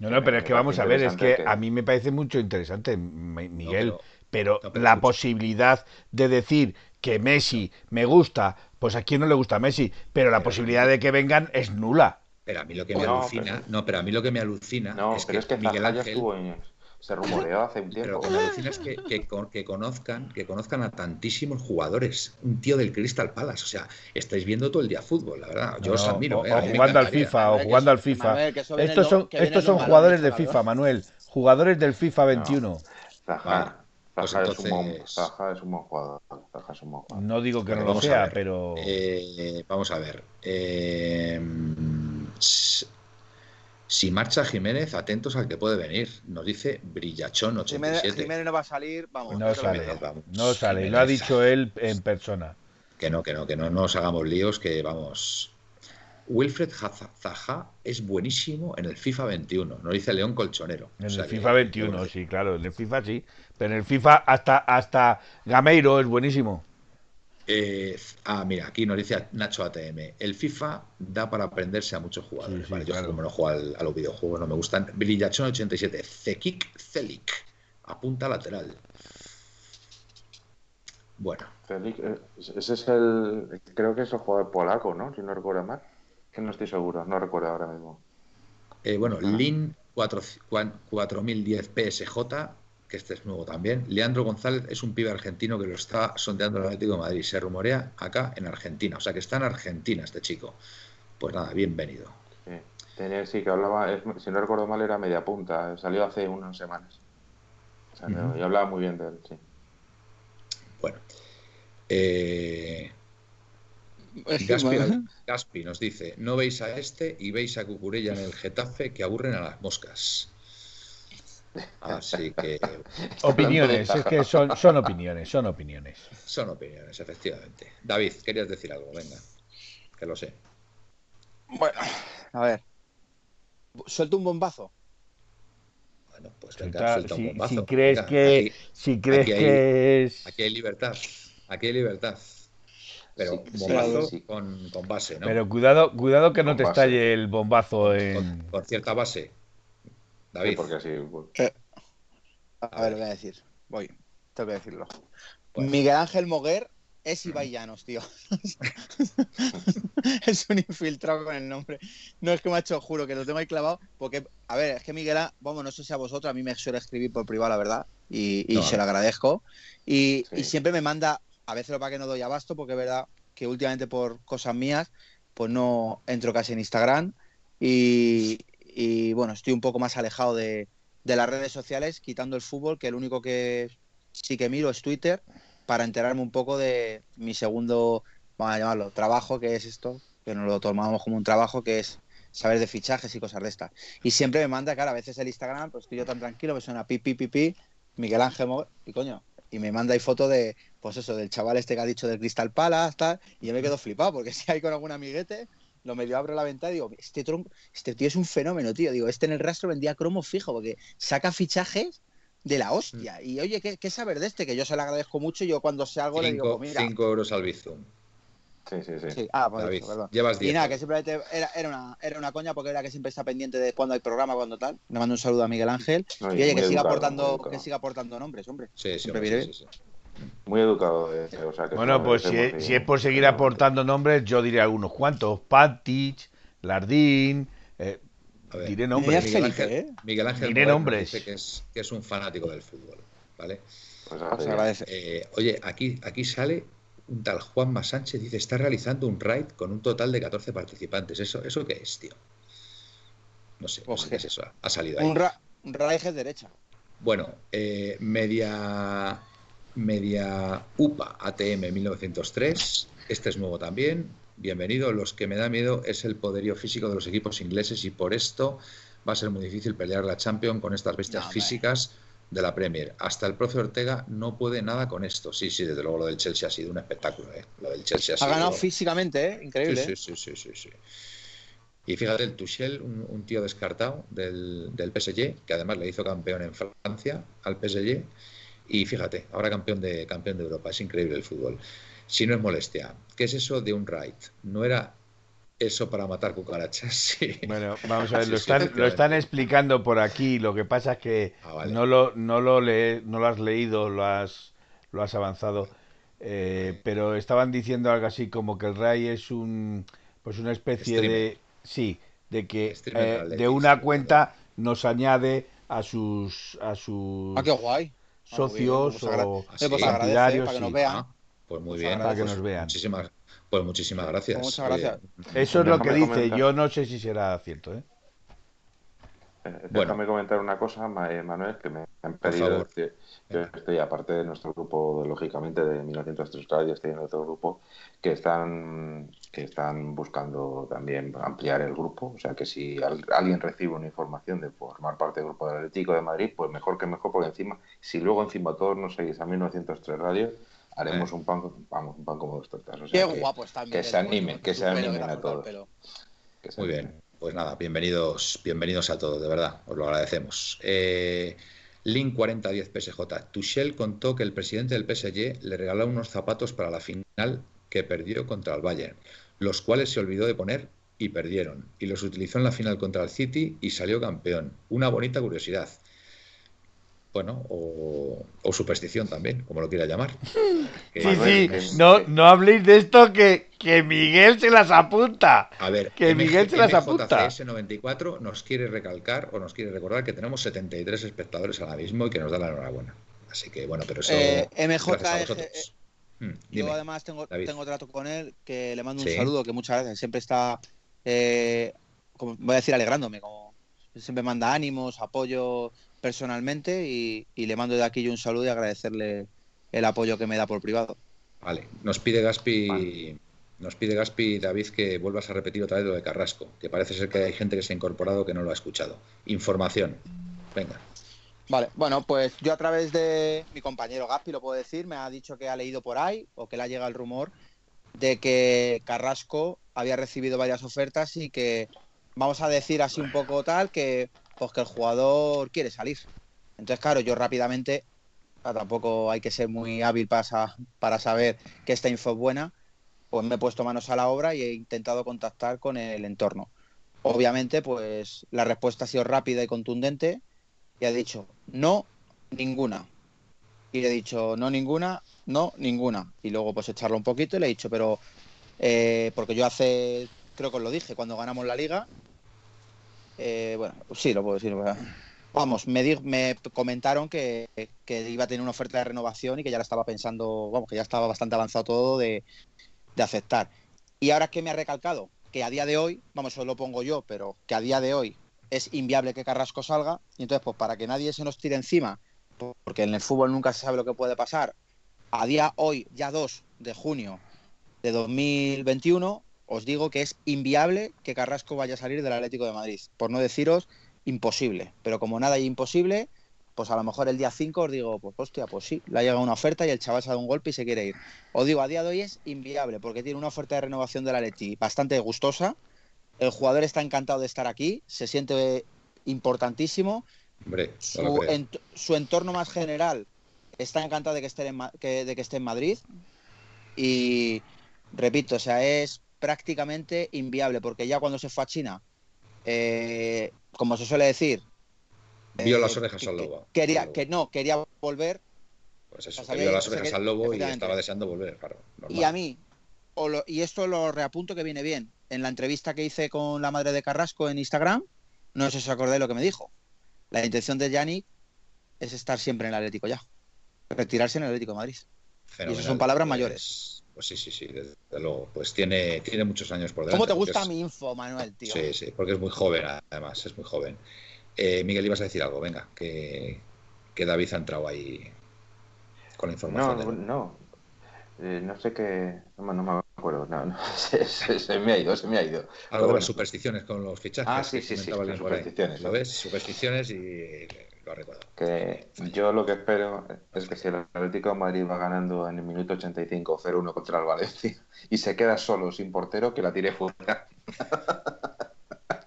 No, no, pero es que vamos a ver, es que, a mí me parece mucho interesante, Miguel, pero, la posibilidad de decir que Messi me gusta, pues a quién no le gusta Messi, pero la posibilidad de que vengan es nula. Pero a mí lo que me alucina, no, pero a mí lo que me alucina es, que, Miguel Ángel se rumoreó hace un tiempo. Pero lo que me alucina es que, que, conozcan, que conozcan a tantísimos jugadores. Un tío del Crystal Palace. O sea, estáis viendo todo el día fútbol, la verdad. Yo os admiro. O, eh, jugando al FIFA, o jugando al FIFA. estos son, estos son jugadores de FIFA, Manuel. Jugadores del FIFA 21. Pues es un buen, es un buen jugador. No digo que no lo sea, pero. Eh, vamos a ver. Eh, Si marcha Jiménez, atentos al que puede venir. Nos dice Brillachón 87. Jiménez, no va a salir, vamos. No sale, no sale. Lo ha dicho él en persona. Que no, que no, que no nos hagamos líos, que vamos. Wilfred Zaha es buenísimo en el FIFA 21, nos dice León Colchonero. En el FIFA 21, sí, claro, en el FIFA sí. Pero en el FIFA hasta, hasta Gameiro es buenísimo. Eh, ah, mira, aquí nos dice Nacho ATM. El FIFA da para aprenderse a muchos jugadores. vale, yo como no juego a los videojuegos, no me gustan. Brillachón 87. Zekik Celik. Apunta lateral. Bueno. Celik, eh, ese es el. Creo que es el jugador polaco, ¿no? Si no recuerdo mal. Que no estoy seguro, no recuerdo ahora mismo. Eh, bueno, ah. Lin 4010 PSJ que este es nuevo también. Leandro González es un pibe argentino que lo está sondeando el Atlético de Madrid. Se rumorea acá en Argentina. O sea que está en Argentina este chico. Pues nada, bienvenido. Sí, sí que hablaba, si no recuerdo mal, era media punta. Salió hace unas semanas. Y hablaba muy bien de él, sí. Bueno. Eh... Gaspi, nos dice, no veis a este y veis a Cucurella en el Getafe que aburren a las moscas. Así que. Opiniones, es que son, son opiniones, son opiniones. Son opiniones, efectivamente. David, querías decir algo, venga, que lo sé. Bueno, a ver. ¿Suelto un bombazo? Bueno, pues venga, suelta un bombazo. Si crees que, si crees que es. Aquí hay libertad, aquí hay libertad. Pero bombazo Con, con, base, ¿no? Pero cuidado, cuidado que no te estalle el bombazo en. con cierta base. David. porque así. Eh, a, ver, voy a decir. Voy, tengo que decirlo. Miguel Ángel Moguer es Ibai Llanos, tío. es un infiltrado con el nombre. No es que me ha hecho, juro que lo tengo ahí clavado. Porque, a ver, es que Miguel, vamos, no sé si a vosotros, a mí me suele escribir por privado, la verdad. Y, se lo agradezco. Y, siempre me manda, a veces lo para que no doy abasto, porque es verdad que últimamente por cosas mías, pues no entro casi en Instagram. Y, y bueno, estoy un poco más alejado de, las redes sociales, quitando el fútbol, que el único que sí que miro es Twitter, para enterarme un poco de mi segundo, vamos a llamarlo, trabajo, que es esto, que nos lo tomamos como un trabajo, que es saber de fichajes y cosas de estas. Y siempre me manda, claro, a veces el Instagram, pues estoy yo tan tranquilo, me suena pi, pi, pi, Miguel Ángel, y coño, y me manda ahí foto de, pues eso, del chaval este que ha dicho del Crystal Palace, tal, y yo me quedo flipado, porque si hay con algún amiguete, lo medio abro la ventana y digo, este tronco, este tío es un fenómeno, tío. Digo, este en el rastro vendía cromo fijo, porque saca fichajes de la hostia. Mm. Y oye, ¿qué, saber de este? Que yo se lo agradezco mucho y yo cuando sé algo le digo, pues mira. 5 euros al Bizum. Sí, sí, sí. Ah, pues perdón. Llevas 10. Y nada, que simplemente era, era, una, era una coña porque era que siempre está pendiente de cuando hay programa, cuando tal. Le mando un saludo a Miguel Ángel. y oye, que siga, aportando, que siga aportando nombres, hombre. Sí, sí, sí, sí, muy educado. Eh, bueno, pues si, es por seguir aportando nombres, yo diré algunos cuantos. Pantich, Lardín. Eh, diré nombres. Miguel Ángel, ¿eh? Miguel Ángel diré nombres. dice que es, que es un fanático del fútbol. ¿Vale? Pues eh, oye, aquí, aquí sale un tal Juanma Sánchez, dice, está realizando un raid con un total de 14 participantes. ¿Eso, eso qué es, tío? No sé, no sé qué es eso. Ha salido ahí. Un, ra raid es derecha. Bueno, eh, media Media UPA ATM 1903. Este es nuevo también. Bienvenido. Los que me da miedo es el poderío físico de los equipos ingleses y por esto va a ser muy difícil pelear la Champions con estas bestias físicas de la Premier. Hasta el profe Ortega no puede nada con esto. Sí, sí, desde luego lo del Chelsea ha sido un espectáculo. ¿eh? Lo del Chelsea ha, ganado físicamente, ¿eh? increíble. ¿eh? Sí, sí, sí, sí, Y fíjate, el Tuchel, un, tío descartado del, del, PSG, que además le hizo campeón en Francia al PSG, y fíjate, ahora campeón de, campeón de Europa. Es increíble el fútbol. Si no es molestia, ¿qué es eso de un raid? No era eso para matar cucarachas. Sí. Bueno, vamos a ver, lo están, lo están explicando por aquí. Lo que pasa es que ah, no, lo, no, lo no lo has leído, lo has, lo has avanzado. Eh, pero estaban diciendo algo así como que el RAI es un pues una especie de sí de que eh, de una cuenta nos añade a sus a sus ah qué guay socios o partidarios. Para que nos vean. Ah, pues muy bien. Para que nos vean. Muchísimas, pues muchísimas gracias. Pues muchas gracias. Eso es lo que dice. Yo no sé si será cierto. ¿eh? Eh, déjame comentar una cosa, eh, Manuel, que me han pedido. yo estoy, aparte de nuestro grupo, lógicamente, de 1903 Radio, estoy en otro grupo que están, que están buscando también ampliar el grupo. O sea, que si alguien recibe una información de formar parte del grupo del Atlético de Madrid, pues mejor que mejor, porque encima, si luego encima todos nos seguís a 1903 Radio, haremos un pan, vamos, un pan como dos tortas. O sea, Qué que, guapo está que se animen, que se animen a todos. Muy bien. Pues nada, bienvenidos, bienvenidos a todos, de verdad, os lo agradecemos. Eh, Link 4010 PSJ. Tuchel contó que el presidente del PSG le regaló unos zapatos para la final que perdió contra el Bayern, los cuales se olvidó de poner y perdieron, y los utilizó en la final contra el City y salió campeón. Una bonita curiosidad bueno, o, superstición también, como lo quiera llamar. sí, sí, no, no habléis de esto que, que Miguel se las apunta. A ver, que Miguel se las apunta. S94 nos quiere recalcar o nos quiere recordar que tenemos 73 espectadores ahora mismo y que nos da la enhorabuena. Así que bueno, pero eso. Eh, MJ eh, mm, yo además tengo, tengo trato con él, que le mando un saludo, que muchas veces siempre está, eh, como, voy a decir, alegrándome, como siempre manda ánimos, apoyo personalmente y, le mando de aquí yo un saludo y agradecerle el apoyo que me da por privado. Vale, nos pide Gaspi, nos pide Gaspi David que vuelvas a repetir otra vez lo de Carrasco, que parece ser que hay gente que se ha incorporado que no lo ha escuchado. Información. Venga. Vale, bueno, pues yo a través de mi compañero Gaspi, lo puedo decir, me ha dicho que ha leído por ahí o que le ha llegado el rumor de que Carrasco había recibido varias ofertas y que, vamos a decir así un poco tal, que pues que el jugador quiere salir. Entonces, claro, yo rápidamente, tampoco hay que ser muy hábil para, para saber que esta info es buena, pues me he puesto manos a la obra y he intentado contactar con el entorno. Obviamente, pues la respuesta ha sido rápida y contundente y ha dicho, no, ninguna. Y le he dicho, no, ninguna, no, ninguna. Y luego, pues echarlo un poquito y le he dicho, pero, eh, porque yo hace, creo que os lo dije, cuando ganamos la liga, eh, bueno, sí, lo puedo decir. Vamos, me, me comentaron que, iba a tener una oferta de renovación y que ya la estaba pensando, vamos, que ya estaba bastante avanzado todo de, aceptar. Y ahora que me ha recalcado que a día de hoy, vamos, eso lo pongo yo, pero que a día de hoy es inviable que Carrasco salga, y entonces, pues para que nadie se nos tire encima, porque en el fútbol nunca se sabe lo que puede pasar, a día hoy, ya 2 de junio de 2021, os digo que es inviable que Carrasco vaya a salir del Atlético de Madrid. Por no deciros imposible. Pero como nada hay imposible, pues a lo mejor el día 5 os digo, pues hostia, pues sí, le ha llegado una oferta y el chaval se ha dado un golpe y se quiere ir. Os digo, a día de hoy es inviable porque tiene una oferta de renovación del Atleti bastante gustosa. El jugador está encantado de estar aquí, se siente importantísimo. su, entorno más general está encantado de que esté en, de que esté en Madrid. Y repito, o sea, es prácticamente inviable, porque ya cuando se fue a China, eh, como se suele decir, vio las eh, orejas al lobo. Quería, que no, quería volver. Pues eso, vio las orejas al lobo y estaba deseando volver, claro. Y a mí, y esto lo reapunto que viene bien, en la entrevista que hice con la madre de Carrasco en Instagram, no sé si os acordáis lo que me dijo. La intención de Yannick es estar siempre en el Atlético ya. Retirarse en el Atlético de Madrid. Y esas son palabras pues mayores. Pues sí, sí, sí, desde luego. Pues tiene, tiene muchos años por delante. ¿Cómo te gusta mi info, Manuel, tío? Sí, sí, porque es muy joven, además, es muy joven. Eh, Miguel, ibas a decir algo, venga, que, que David ha entrado ahí con la información. No, no, eh, no sé qué. No, me acuerdo, no, no. Se, me ha ido, se me ha ido. Algo de las supersticiones con los fichajes. Ah, sí, sí, sí, supersticiones. ¿Lo ves? Supersticiones y lo recuerdo. Que yo lo que espero es que si el Atlético de Madrid va ganando en el minuto 85 0-1 contra el Valencia y se queda solo sin portero, que la tire fuera.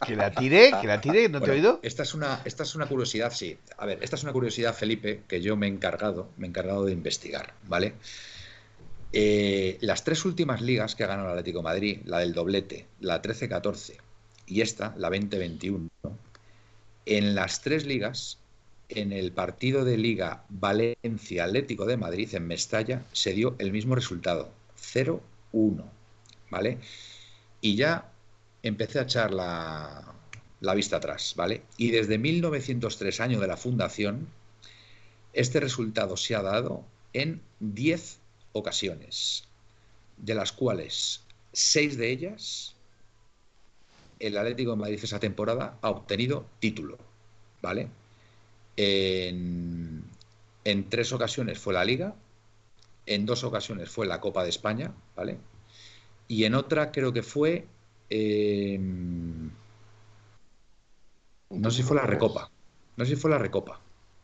Que la tire, que la tire, no te he oído. Esta es una, esta es una curiosidad, sí. A ver, esta es una curiosidad, Felipe, que yo me he encargado, me he encargado de investigar, ¿vale? Eh, las tres últimas ligas que ha ganado el Atlético de Madrid, la del doblete, la 13-14 y esta, la 20-21, en las tres ligas en el partido de Liga Valencia Atlético de Madrid en Mestalla se dio el mismo resultado, 0-1, ¿vale? Y ya empecé a echar la, vista atrás, ¿vale? Y desde 1903, año de la fundación, este resultado se ha dado en 10 ocasiones, de las cuales 6 de ellas el Atlético de Madrid esa temporada ha obtenido título. ¿vale? En, tres ocasiones fue la Liga, en dos ocasiones fue la Copa de España, ¿vale? Y en otra creo que fue... Em, no sé si fue la Recopa. No sé si fue la Recopa,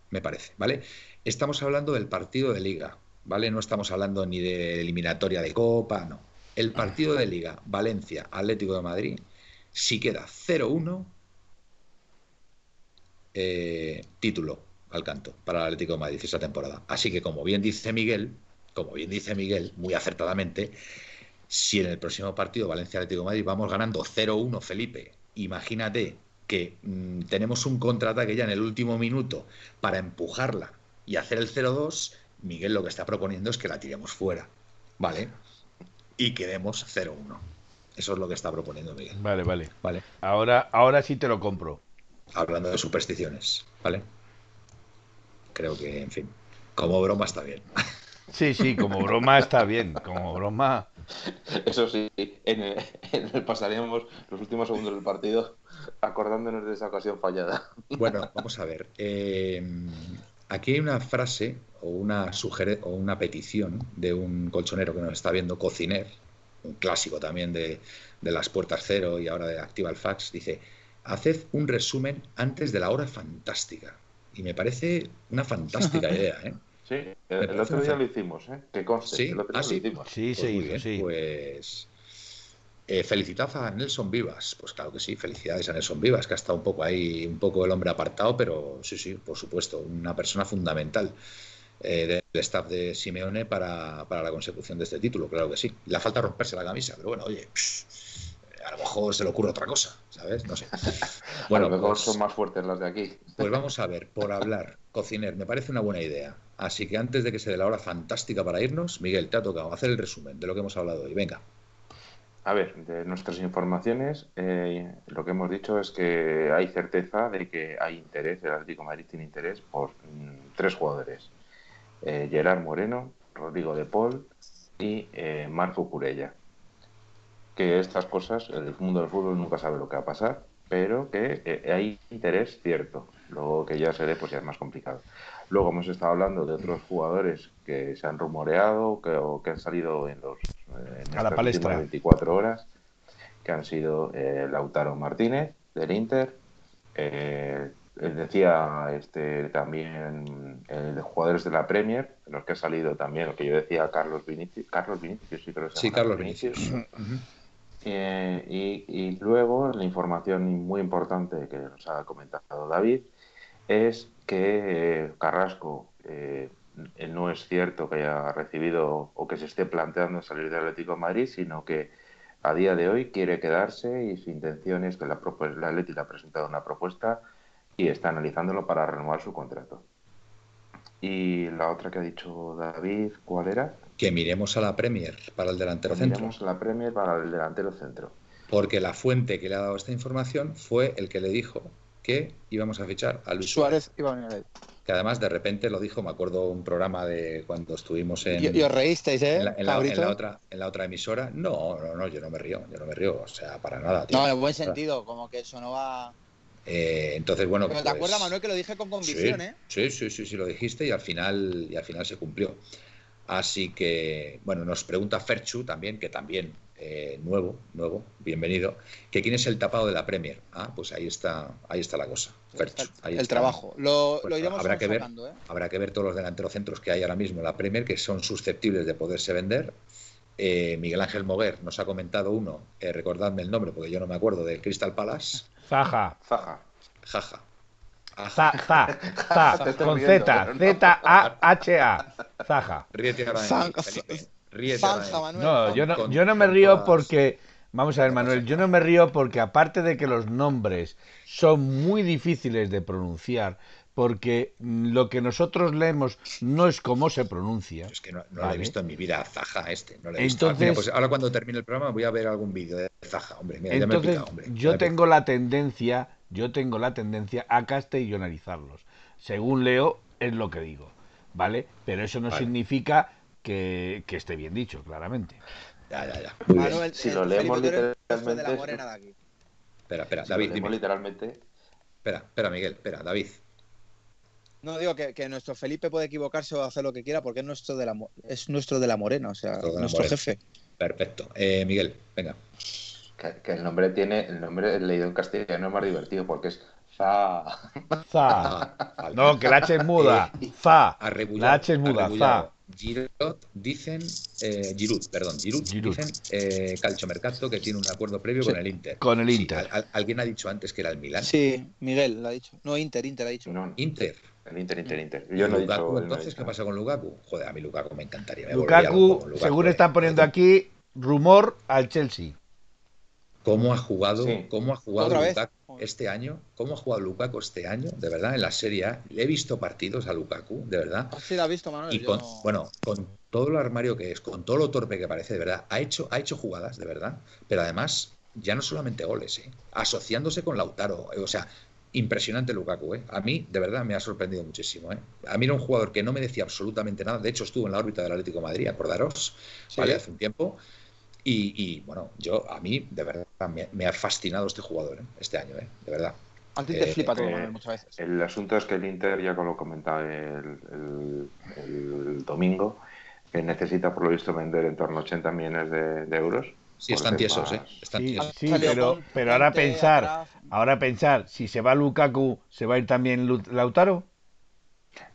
me parece, ¿vale? Estamos hablando del partido de Liga, ¿vale? No estamos hablando ni de eliminatoria de Copa, no. El partido de Liga, Valencia, Atlético de Madrid, si queda 0-1, eh, título al canto para el Atlético de Madrid esa temporada. Así que, como bien dice Miguel, como bien dice Miguel, muy acertadamente, si en el próximo partido Valencia-Atlético de Madrid vamos ganando 0-1, Felipe, imagínate que mm, tenemos un contraataque ya en el último minuto para empujarla y hacer el 0-2, Miguel lo que está proponiendo es que la tiremos fuera, ¿vale? Y quedemos 0-1. Eso es lo que está proponiendo Miguel. Vale, vale. Vale. Ahora, ahora sí te lo compro. Hablando de supersticiones, ¿vale? Creo que, en fin, como broma está bien. Sí, sí, como broma está bien. Como broma. Eso sí, en el, pasaríamos los últimos segundos del partido acordándonos de esa ocasión fallada. Bueno, vamos a ver. Eh, aquí hay una frase o una, o una petición de un colchonero que nos está viendo, Cociner, un clásico también de, las puertas cero y ahora de Activa el Fax, dice, haced un resumen antes de la hora fantástica. Y me parece una fantástica idea, ¿eh? Sí, el, otro día lo hicimos, ¿eh? Que conste, ¿Sí? el otro día ¿Ah, sí? lo hicimos. Sí, pues sí, Pues eh, felicitad a Nelson Vivas. Pues claro que sí, felicidades a Nelson Vivas, que ha estado un poco ahí, un poco el hombre apartado, pero sí, sí, por supuesto, una persona fundamental eh, del staff de Simeone para, la consecución de este título, claro que sí. Le falta romperse la camisa, pero bueno, oye, a lo mejor se le ocurre otra cosa, ¿sabes? No sé. Bueno, a lo mejor pues son más fuertes las de aquí. Pues vamos a ver, por hablar, cociner, me parece una buena idea. Así que antes de que se dé la hora fantástica para irnos, Miguel, te ha tocado hacer el resumen de lo que hemos hablado hoy. Venga. A ver, de nuestras informaciones, eh, lo que hemos dicho es que hay certeza de que hay interés, el Atlético Madrid tiene interés por mm, tres jugadores. Eh, Gerard Moreno, Rodrigo de Paul y eh, Marco Curella. Que estas cosas, el mundo del fútbol nunca sabe lo que va a pasar, pero que hay interés cierto. Luego que ya se dé, pues ya es más complicado. Luego hemos estado hablando de otros jugadores que se han rumoreado que, o que han salido en los a la palestra. 24 horas, que han sido eh, Lautaro Martínez del Inter, eh, decía este también el de jugadores de la Premier, los que ha salido también, lo que yo decía Carlos Vinicius, Carlos Vinicius, sí creo que Sí, Carlos Vinicius. Eh, y, y, luego la información muy importante que nos ha comentado David es que Carrasco eh, no es cierto que haya recibido o que se esté planteando salir del Atlético de Madrid, sino que a día de hoy quiere quedarse y su intención es que la, la Atlético ha presentado una propuesta y está analizándolo para renovar su contrato. Y la otra que ha dicho David, ¿cuál era? Que miremos a la Premier para el delantero centro. Miremos a la Premier para el delantero centro. Porque la fuente que le ha dado esta información fue el que le dijo que íbamos a fichar a Luis Suárez. Suárez que además de repente lo dijo, me acuerdo un programa de cuando estuvimos en... Y, os reísteis, ¿eh? En la, otra, en la otra emisora. No, no, no, yo no me río, yo no me río, o sea, para nada. No, en buen sentido, como que eso no va... Eh, entonces, bueno... Pero ¿Te pues acuerdas, Manuel, que lo dije con convicción, sí, eh? Sí, sí, sí, sí, lo dijiste y al final, y al final se cumplió. Así que, bueno, nos pregunta Ferchu también, que también eh, nuevo, nuevo, bienvenido, que quién es el tapado de la Premier. Ah, pues ahí está, ahí está la cosa. el trabajo. Lo, pues iremos habrá que ver, ¿eh? habrá que ver todos los delanteros centros que hay ahora mismo en la Premier que son susceptibles de poderse vender. Eh, Miguel Ángel Moguer nos ha comentado uno, recordadme el nombre porque yo no me acuerdo, del Crystal Palace. Zaja. Zaja. Jaja. Zaja. Zaja. con Z. Z-A-H-A. Zaja. Ríete ahora no, yo no, yo no me río porque, vamos a ver Manuel, yo no me río porque aparte de que los nombres son muy difíciles de pronunciar, porque lo que nosotros leemos no es como se pronuncia. Es que no, lo he visto en mi vida, Zaja este. No Entonces, pues ahora cuando termine el programa voy a ver algún vídeo de Zaja, hombre. entonces, yo tengo la tendencia, yo tengo la tendencia a castellanizarlos. Según leo, es lo que digo, ¿vale? Pero eso no significa que, esté bien dicho, claramente. Ya, ya, ya. si lo leemos literalmente. Espera, espera, David, literalmente, espera, espera, Miguel, espera, David. No, digo que, nuestro Felipe puede equivocarse o hacer lo que quiera porque es nuestro de la, es nuestro de la Morena, o sea, nuestro jefe. Perfecto. Eh, Miguel, venga. Que, el nombre tiene, el nombre leído en castellano es más divertido porque es Za. Za. No, que la H es muda. Eh, Za. La H es muda. Za. Giroud dicen, eh, Giroud, perdón, Giroud, dicen eh, Calcio que tiene un acuerdo previo con el Inter. Con el Inter. ¿Alguien ha dicho antes que era el Milan? Sí, Miguel lo ha dicho. No, Inter, Inter ha dicho. Inter. El Inter, Inter, Inter. Yo no Lukaku, entonces, ¿qué pasa con Lukaku? Joder, a mí Lukaku me encantaría. Lukaku, según están poniendo aquí, rumor al Chelsea. ¿Cómo ha jugado, cómo ha jugado Lukaku este año? ¿Cómo ha jugado Lukaku este año? De verdad, en la Serie A. Le he visto partidos a Lukaku, de verdad. Sí, la ha visto, Manuel. Y con, bueno, con todo lo armario que es, con todo lo torpe que parece, de verdad, ha hecho, ha hecho jugadas, de verdad. Pero además, ya no solamente goles, ¿eh? asociándose con Lautaro. O sea, impresionante Lukaku, ¿eh? A mí, de verdad, me ha sorprendido muchísimo, ¿eh? A mí era un jugador que no me decía absolutamente nada. De hecho, estuvo en la órbita del Atlético de Madrid, acordaros, ¿vale? Hace un tiempo. Y, bueno, yo, a mí, de verdad, me, ha fascinado este jugador, ¿eh? Este año, ¿eh? De verdad. A ti te eh, flipa todo, eh, muchas veces. El asunto es que el Inter, ya como lo comentaba el, domingo, que necesita, por lo visto, vender en torno a 80 millones de euros Sí, están tiesos, ¿eh? sí, pero, pero ahora pensar, ahora pensar, si se va Lukaku, ¿se va a ir también Lautaro?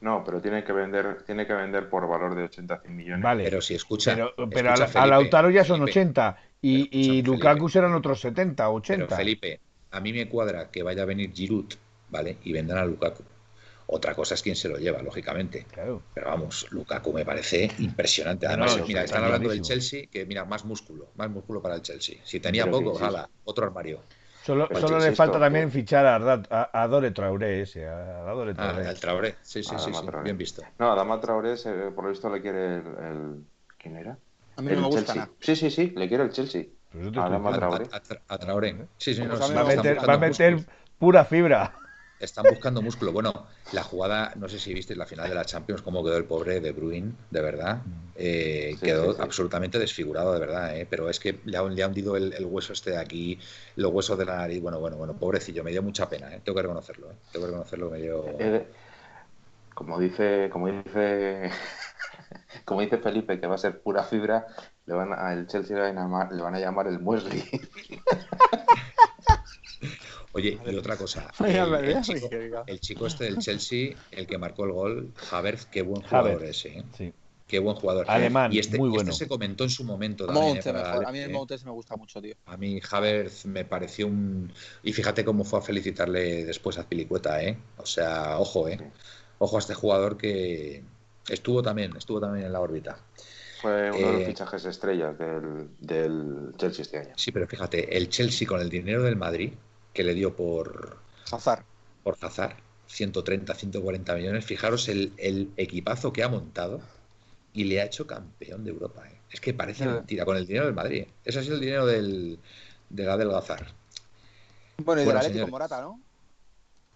No, pero tiene que vender, tiene que vender por valor de 80 millones. Vale, pero si escucha. Pero, a, Lautaro ya son 80 y, y Lukaku serán otros 70, 80. Pero Felipe, a mí me cuadra que vaya a venir Giroud, ¿vale? Y vendan a Lukaku. Otra cosa es quién se lo lleva, lógicamente. Pero vamos, Lukaku me parece impresionante. Además, mira, están hablando del Chelsea, que mira, más músculo, más músculo para el Chelsea. Si tenía poco, jala, otro armario. Solo, solo le falta también fichar a, a, Dore Traoré ese, a, Dore ah, Traoré. Ah, el Traoré, sí, sí, sí, bien visto. No, Adama Traoré, por lo visto, le quiere el... ¿Quién era? A mí no me gusta Sí, sí, sí, le quiere el Chelsea. a Adama Traoré. A, Traoré. Sí, sí, pues va, a meter, va a meter pura fibra. Están buscando músculo. Bueno, la jugada, no sé si viste la final de la Champions, cómo quedó el pobre de Bruin, de verdad. Eh, quedó absolutamente desfigurado, de verdad. Eh. Pero es que le ha, hundido el, hueso este de aquí, los huesos de la nariz. Bueno, bueno, bueno, pobrecillo, me dio mucha pena. Eh. Tengo que reconocerlo. Tengo que reconocerlo, me dio. como dice, como dice, como dice Felipe, que va a ser pura fibra, le van a, el Chelsea le van a llamar, le van a llamar el Muesli. Oye, y otra cosa. El, chico, este del Chelsea, el que marcó el gol, Havertz, qué buen jugador es, ¿eh? Sí. Qué buen jugador. Alemán, y este, muy este se comentó en su momento también. ¿eh? a mí el Montes me gusta mucho, tío. A mí Havertz me pareció un... Y fíjate cómo fue a felicitarle después a Pilicueta, ¿eh? O sea, ojo, ¿eh? Ojo a este jugador que estuvo también, estuvo también en la órbita. Fue uno de los eh, fichajes estrellas del, del Chelsea este año. Sí, pero fíjate, el Chelsea con el dinero del Madrid que le dio por Hazard. Por Hazard, 130, 140 millones. Fijaros el, equipazo que ha montado y le ha hecho campeón de Europa. ¿eh? Es que parece mentira, con el dinero del Madrid. Ese ha sido el dinero del, de la del Hazard. Bueno, y del Atlético Morata, ¿no?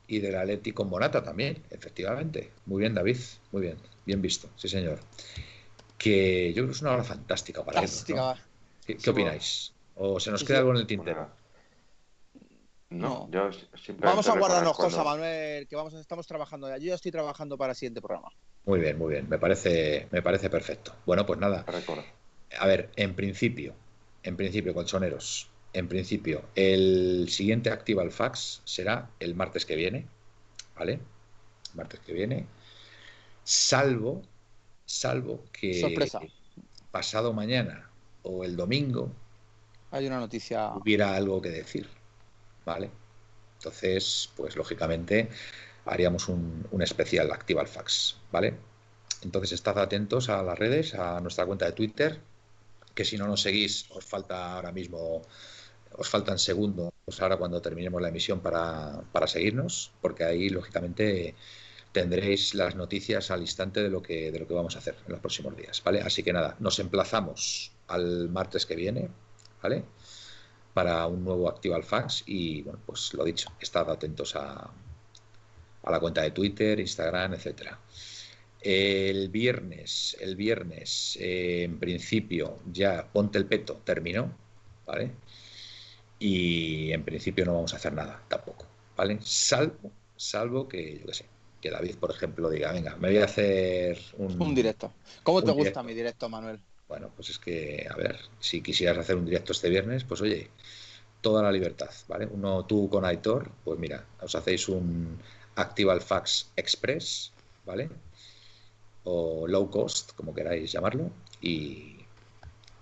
Y del Atlético Morata también, efectivamente. Muy bien, David. Muy bien. Bien visto, sí, señor. Que yo creo que es una hora fantástica para él. ¿Qué, opináis? ¿O se nos queda algo en el tintero? No, yo Vamos a guardarnos cosas, Manuel, que vamos, estamos trabajando. Yo ya estoy trabajando para el siguiente programa. Muy bien, muy bien. Me parece, me parece perfecto. Bueno, pues nada. A ver, en principio, en principio, colchoneros, en principio, el siguiente Activa el Fax será el martes que viene, ¿vale? Martes que viene. Salvo, salvo que Sorpresa. pasado mañana o el domingo hay una noticia. Hubiera algo que decir. ¿Vale? Entonces, pues lógicamente haríamos un, especial Activa Fax, ¿vale? Entonces, estad atentos a las redes, a nuestra cuenta de Twitter, que si no nos seguís, os falta ahora mismo, os faltan segundos ahora cuando terminemos la emisión para, para seguirnos, porque ahí, lógicamente, tendréis las noticias al instante de lo que de lo que vamos a hacer en los próximos días, ¿vale? Así que nada, nos emplazamos al martes que viene, ¿vale? Para un nuevo Activa Fax y bueno, pues lo dicho, estad atentos a, a la cuenta de Twitter, Instagram, etcétera. El viernes, el viernes, eh, en principio, ya Ponte el Peto terminó, ¿vale? Y en principio no vamos a hacer nada tampoco, ¿vale? Salvo, salvo que, yo qué sé, que David, por ejemplo, diga, venga, me voy a hacer un... Un directo. ¿Cómo te gusta mi directo, Manuel? Bueno, pues es que, a ver, si quisieras hacer un directo este viernes, pues oye, toda la libertad, ¿vale? Uno, tú con Aitor, pues mira, os hacéis un Actival Fax Express, ¿vale? O low cost, como queráis llamarlo, y,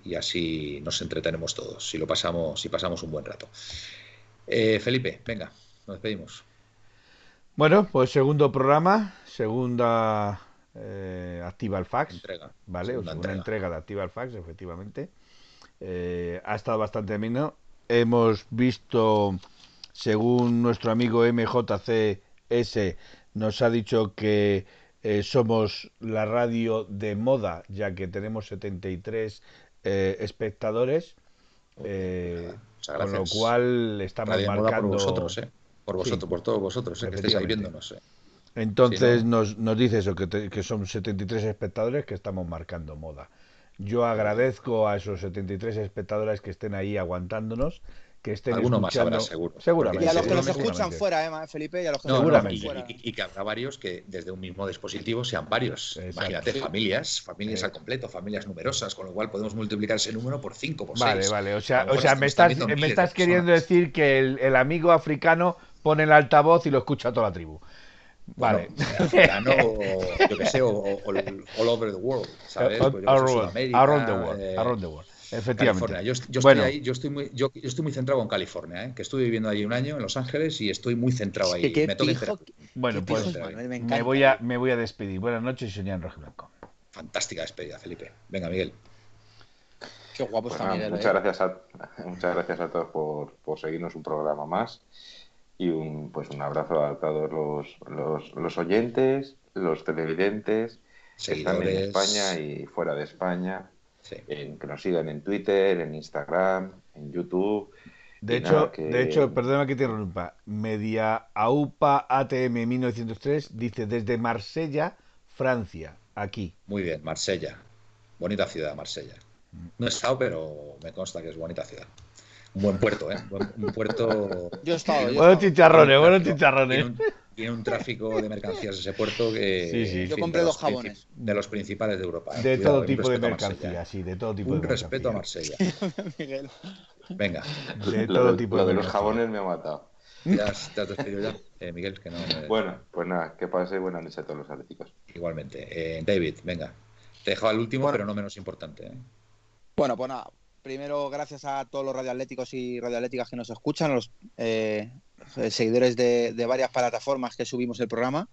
y así nos entretenemos todos, si lo pasamos, si pasamos un buen rato. Eh, Felipe, venga, nos despedimos. Bueno, pues segundo programa, segunda eh, Activa Fax. Entrega. Vale, segunda entrega. de Activa Fax, efectivamente. Eh, ha estado bastante ameno. Hemos visto, según nuestro amigo MJCS, nos ha dicho que eh, somos la radio de moda, ya que tenemos 73 eh, espectadores. Con lo cual estamos marcando. por vosotros. Por vosotros, por todos vosotros, que estáis ahí viéndonos. Entonces nos, nos dice eso, que, que son 73 espectadores que estamos marcando moda. Yo agradezco a esos 73 espectadores que estén ahí aguantándonos que estén Alguno más habrá, seguro. Seguramente. Y a los que nos escuchan fuera, ¿eh, Felipe? Y a los que nos escuchan fuera. Y, que habrá varios que desde un mismo dispositivo sean varios. Imagínate, familias, familias al completo, familias numerosas, con lo cual podemos multiplicar ese número por 5, por 6. Vale, vale. O sea, o sea me estás, me estás queriendo decir que el, el amigo africano pone el altavoz y lo escucha toda la tribu. Vale. africano, yo que sé, o, all over the world, ¿sabes? Pues around, around, the world, eh, around the world. Efectivamente. Yo, estoy ahí, yo estoy muy, yo, estoy muy centrado en California, ¿eh? que estuve viviendo ahí un año en Los Ángeles y estoy muy centrado ahí. me bueno, pues me, voy a, me voy a despedir. Buenas noches, señor Rojo Blanco. Fantástica despedida, Felipe. Venga, Miguel. Qué guapo está Miguel. Muchas, ¿eh? gracias a, muchas gracias a todos por, por seguirnos un programa más y un, pues un abrazo a todos los, los, los oyentes, los televidentes que están en España y fuera de España en, que nos sigan en Twitter, en Instagram, en YouTube. De hecho, de hecho, perdona que te interrumpa. Media AUPA ATM 1903 dice desde Marsella, Francia, aquí. Muy bien, Marsella. Bonita ciudad, Marsella. No he estado, pero me consta que es bonita ciudad. Un buen puerto, ¿eh? Un puerto. Yo he estado. buenos chicharrones, buenos chicharrones tiene un tráfico de mercancías ese puerto que. Yo compré dos jabones. De los principales de Europa. De todo tipo de mercancías, sí, de todo tipo un de respeto a Marsella. Miguel. Venga. De todo tipo lo de, los jabones me ha matado. Ya te has despedido ya, eh, Miguel, que no. Bueno, pues nada, que pase buena noche a todos los atléticos. Igualmente. Eh, David, venga. Te dejaba el último, pero no menos importante. ¿eh? Bueno, pues nada. Primero, gracias a todos los radioatléticos y radioatléticas que nos escuchan, los eh, seguidores de, varias plataformas que subimos el programa,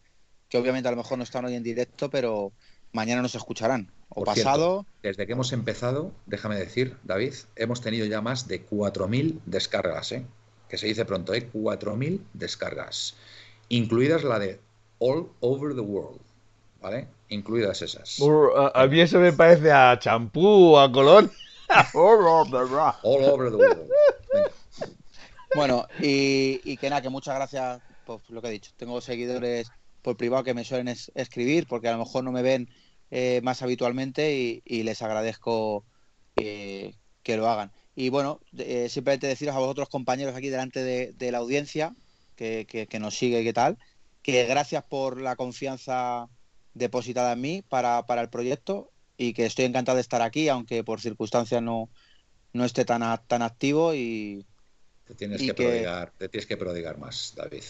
que obviamente a lo mejor no están hoy en directo, pero mañana nos escucharán. O pasado. desde que hemos empezado, déjame decir, David, hemos tenido ya más de 4.000 descargas, ¿eh? que se dice pronto, ¿eh? 4.000 descargas, incluidas la de All Over the World, ¿vale? Incluidas esas. a, mí eso me parece a champú, a colón. All over the world. Bueno, y, que nada, que muchas gracias por lo que he dicho. Tengo seguidores por privado que me suelen escribir porque a lo mejor no me ven eh, más habitualmente y, les agradezco que lo hagan. Y bueno, eh, simplemente deciros a vosotros compañeros aquí delante de, la audiencia que, que, nos sigue y qué tal, que gracias por la confianza depositada en mí para, para el proyecto y que estoy encantado de estar aquí, aunque por circunstancias no, no esté tan, tan activo y, te tienes que, prodigar, te tienes que prodigar más, David.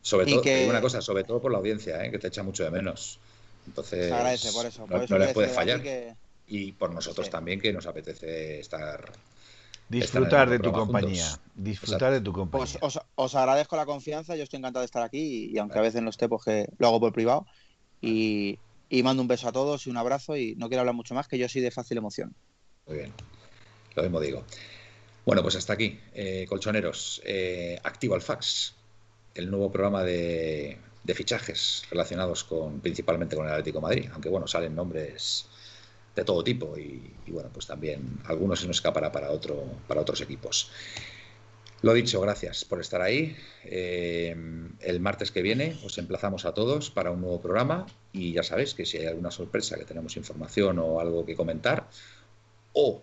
Sobre todo, digo una cosa, sobre todo por la audiencia, ¿eh? que te echa mucho de menos. Entonces, por eso, no, les puedes fallar. Y por nosotros también, que nos apetece estar. Disfrutar de tu compañía. Disfrutar de tu compañía. Os, agradezco la confianza, yo estoy encantado de estar aquí y, aunque a veces no esté, pues que lo hago por privado. Y, y mando un beso a todos y un abrazo y no quiero hablar mucho más, que yo soy de fácil emoción. Muy bien, lo mismo digo. Bueno, pues hasta aquí, eh, colchoneros. Eh, activo al fax, el nuevo programa de, fichajes relacionados con principalmente con el Atlético Madrid, aunque bueno, salen nombres de todo tipo y, bueno, pues también algunos se nos escapará para, otro, para otros equipos. Lo dicho, gracias por estar ahí. Eh, el martes que viene os emplazamos a todos para un nuevo programa y ya sabéis que si hay alguna sorpresa, que tenemos información o algo que comentar, o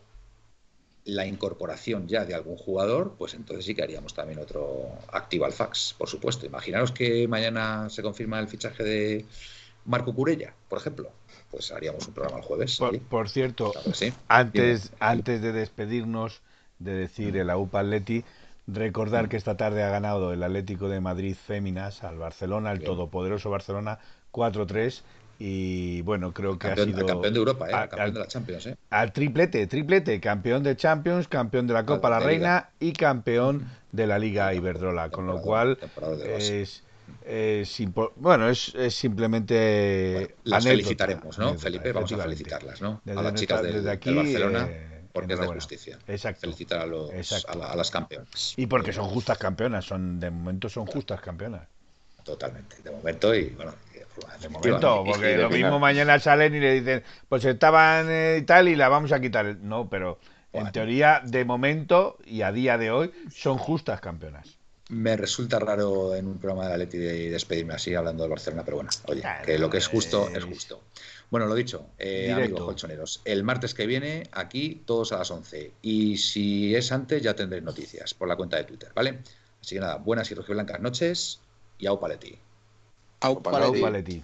la incorporación ya de algún jugador, pues entonces sí que haríamos también otro activo al fax, por supuesto. Imaginaros que mañana se confirma el fichaje de Marco Curella, por ejemplo. Pues haríamos un programa el jueves. Por, cierto, antes, antes de despedirnos, de decir el AUPA Atleti, recordar que esta tarde ha ganado el Atlético de Madrid Féminas al Barcelona, el todopoderoso Barcelona 4-3 y bueno, creo que ha sido campeón de Europa, ¿eh? campeón de la Champions, ¿eh? al triplete, triplete, campeón de Champions, campeón de la Copa La Reina y campeón de la Liga Iberdrola, con lo cual es, es bueno, es, es simplemente las felicitaremos, ¿no? Felipe, vamos a felicitarlas, ¿no? a las chicas de, aquí, Barcelona. Eh, porque es de justicia. Exacto. Felicitar a, los, a, las campeonas. Y porque son justas campeonas, son de momento son justas campeonas. Totalmente, de momento y bueno, de momento, porque lo mismo mañana salen y le dicen, pues estaban eh, y tal y la vamos a quitar. No, pero en teoría, de momento y a día de hoy, son justas campeonas. Me resulta raro en un programa de Leti de despedirme así hablando de Barcelona, pero bueno, oye, que lo que es justo es justo. Bueno, lo dicho, eh, amigos colchoneros, el martes que viene aquí todos a las 11 y si es antes ya tendréis noticias por la cuenta de Twitter, ¿vale? Así que nada, buenas y rojiblancas noches y au paleti. Au paleti.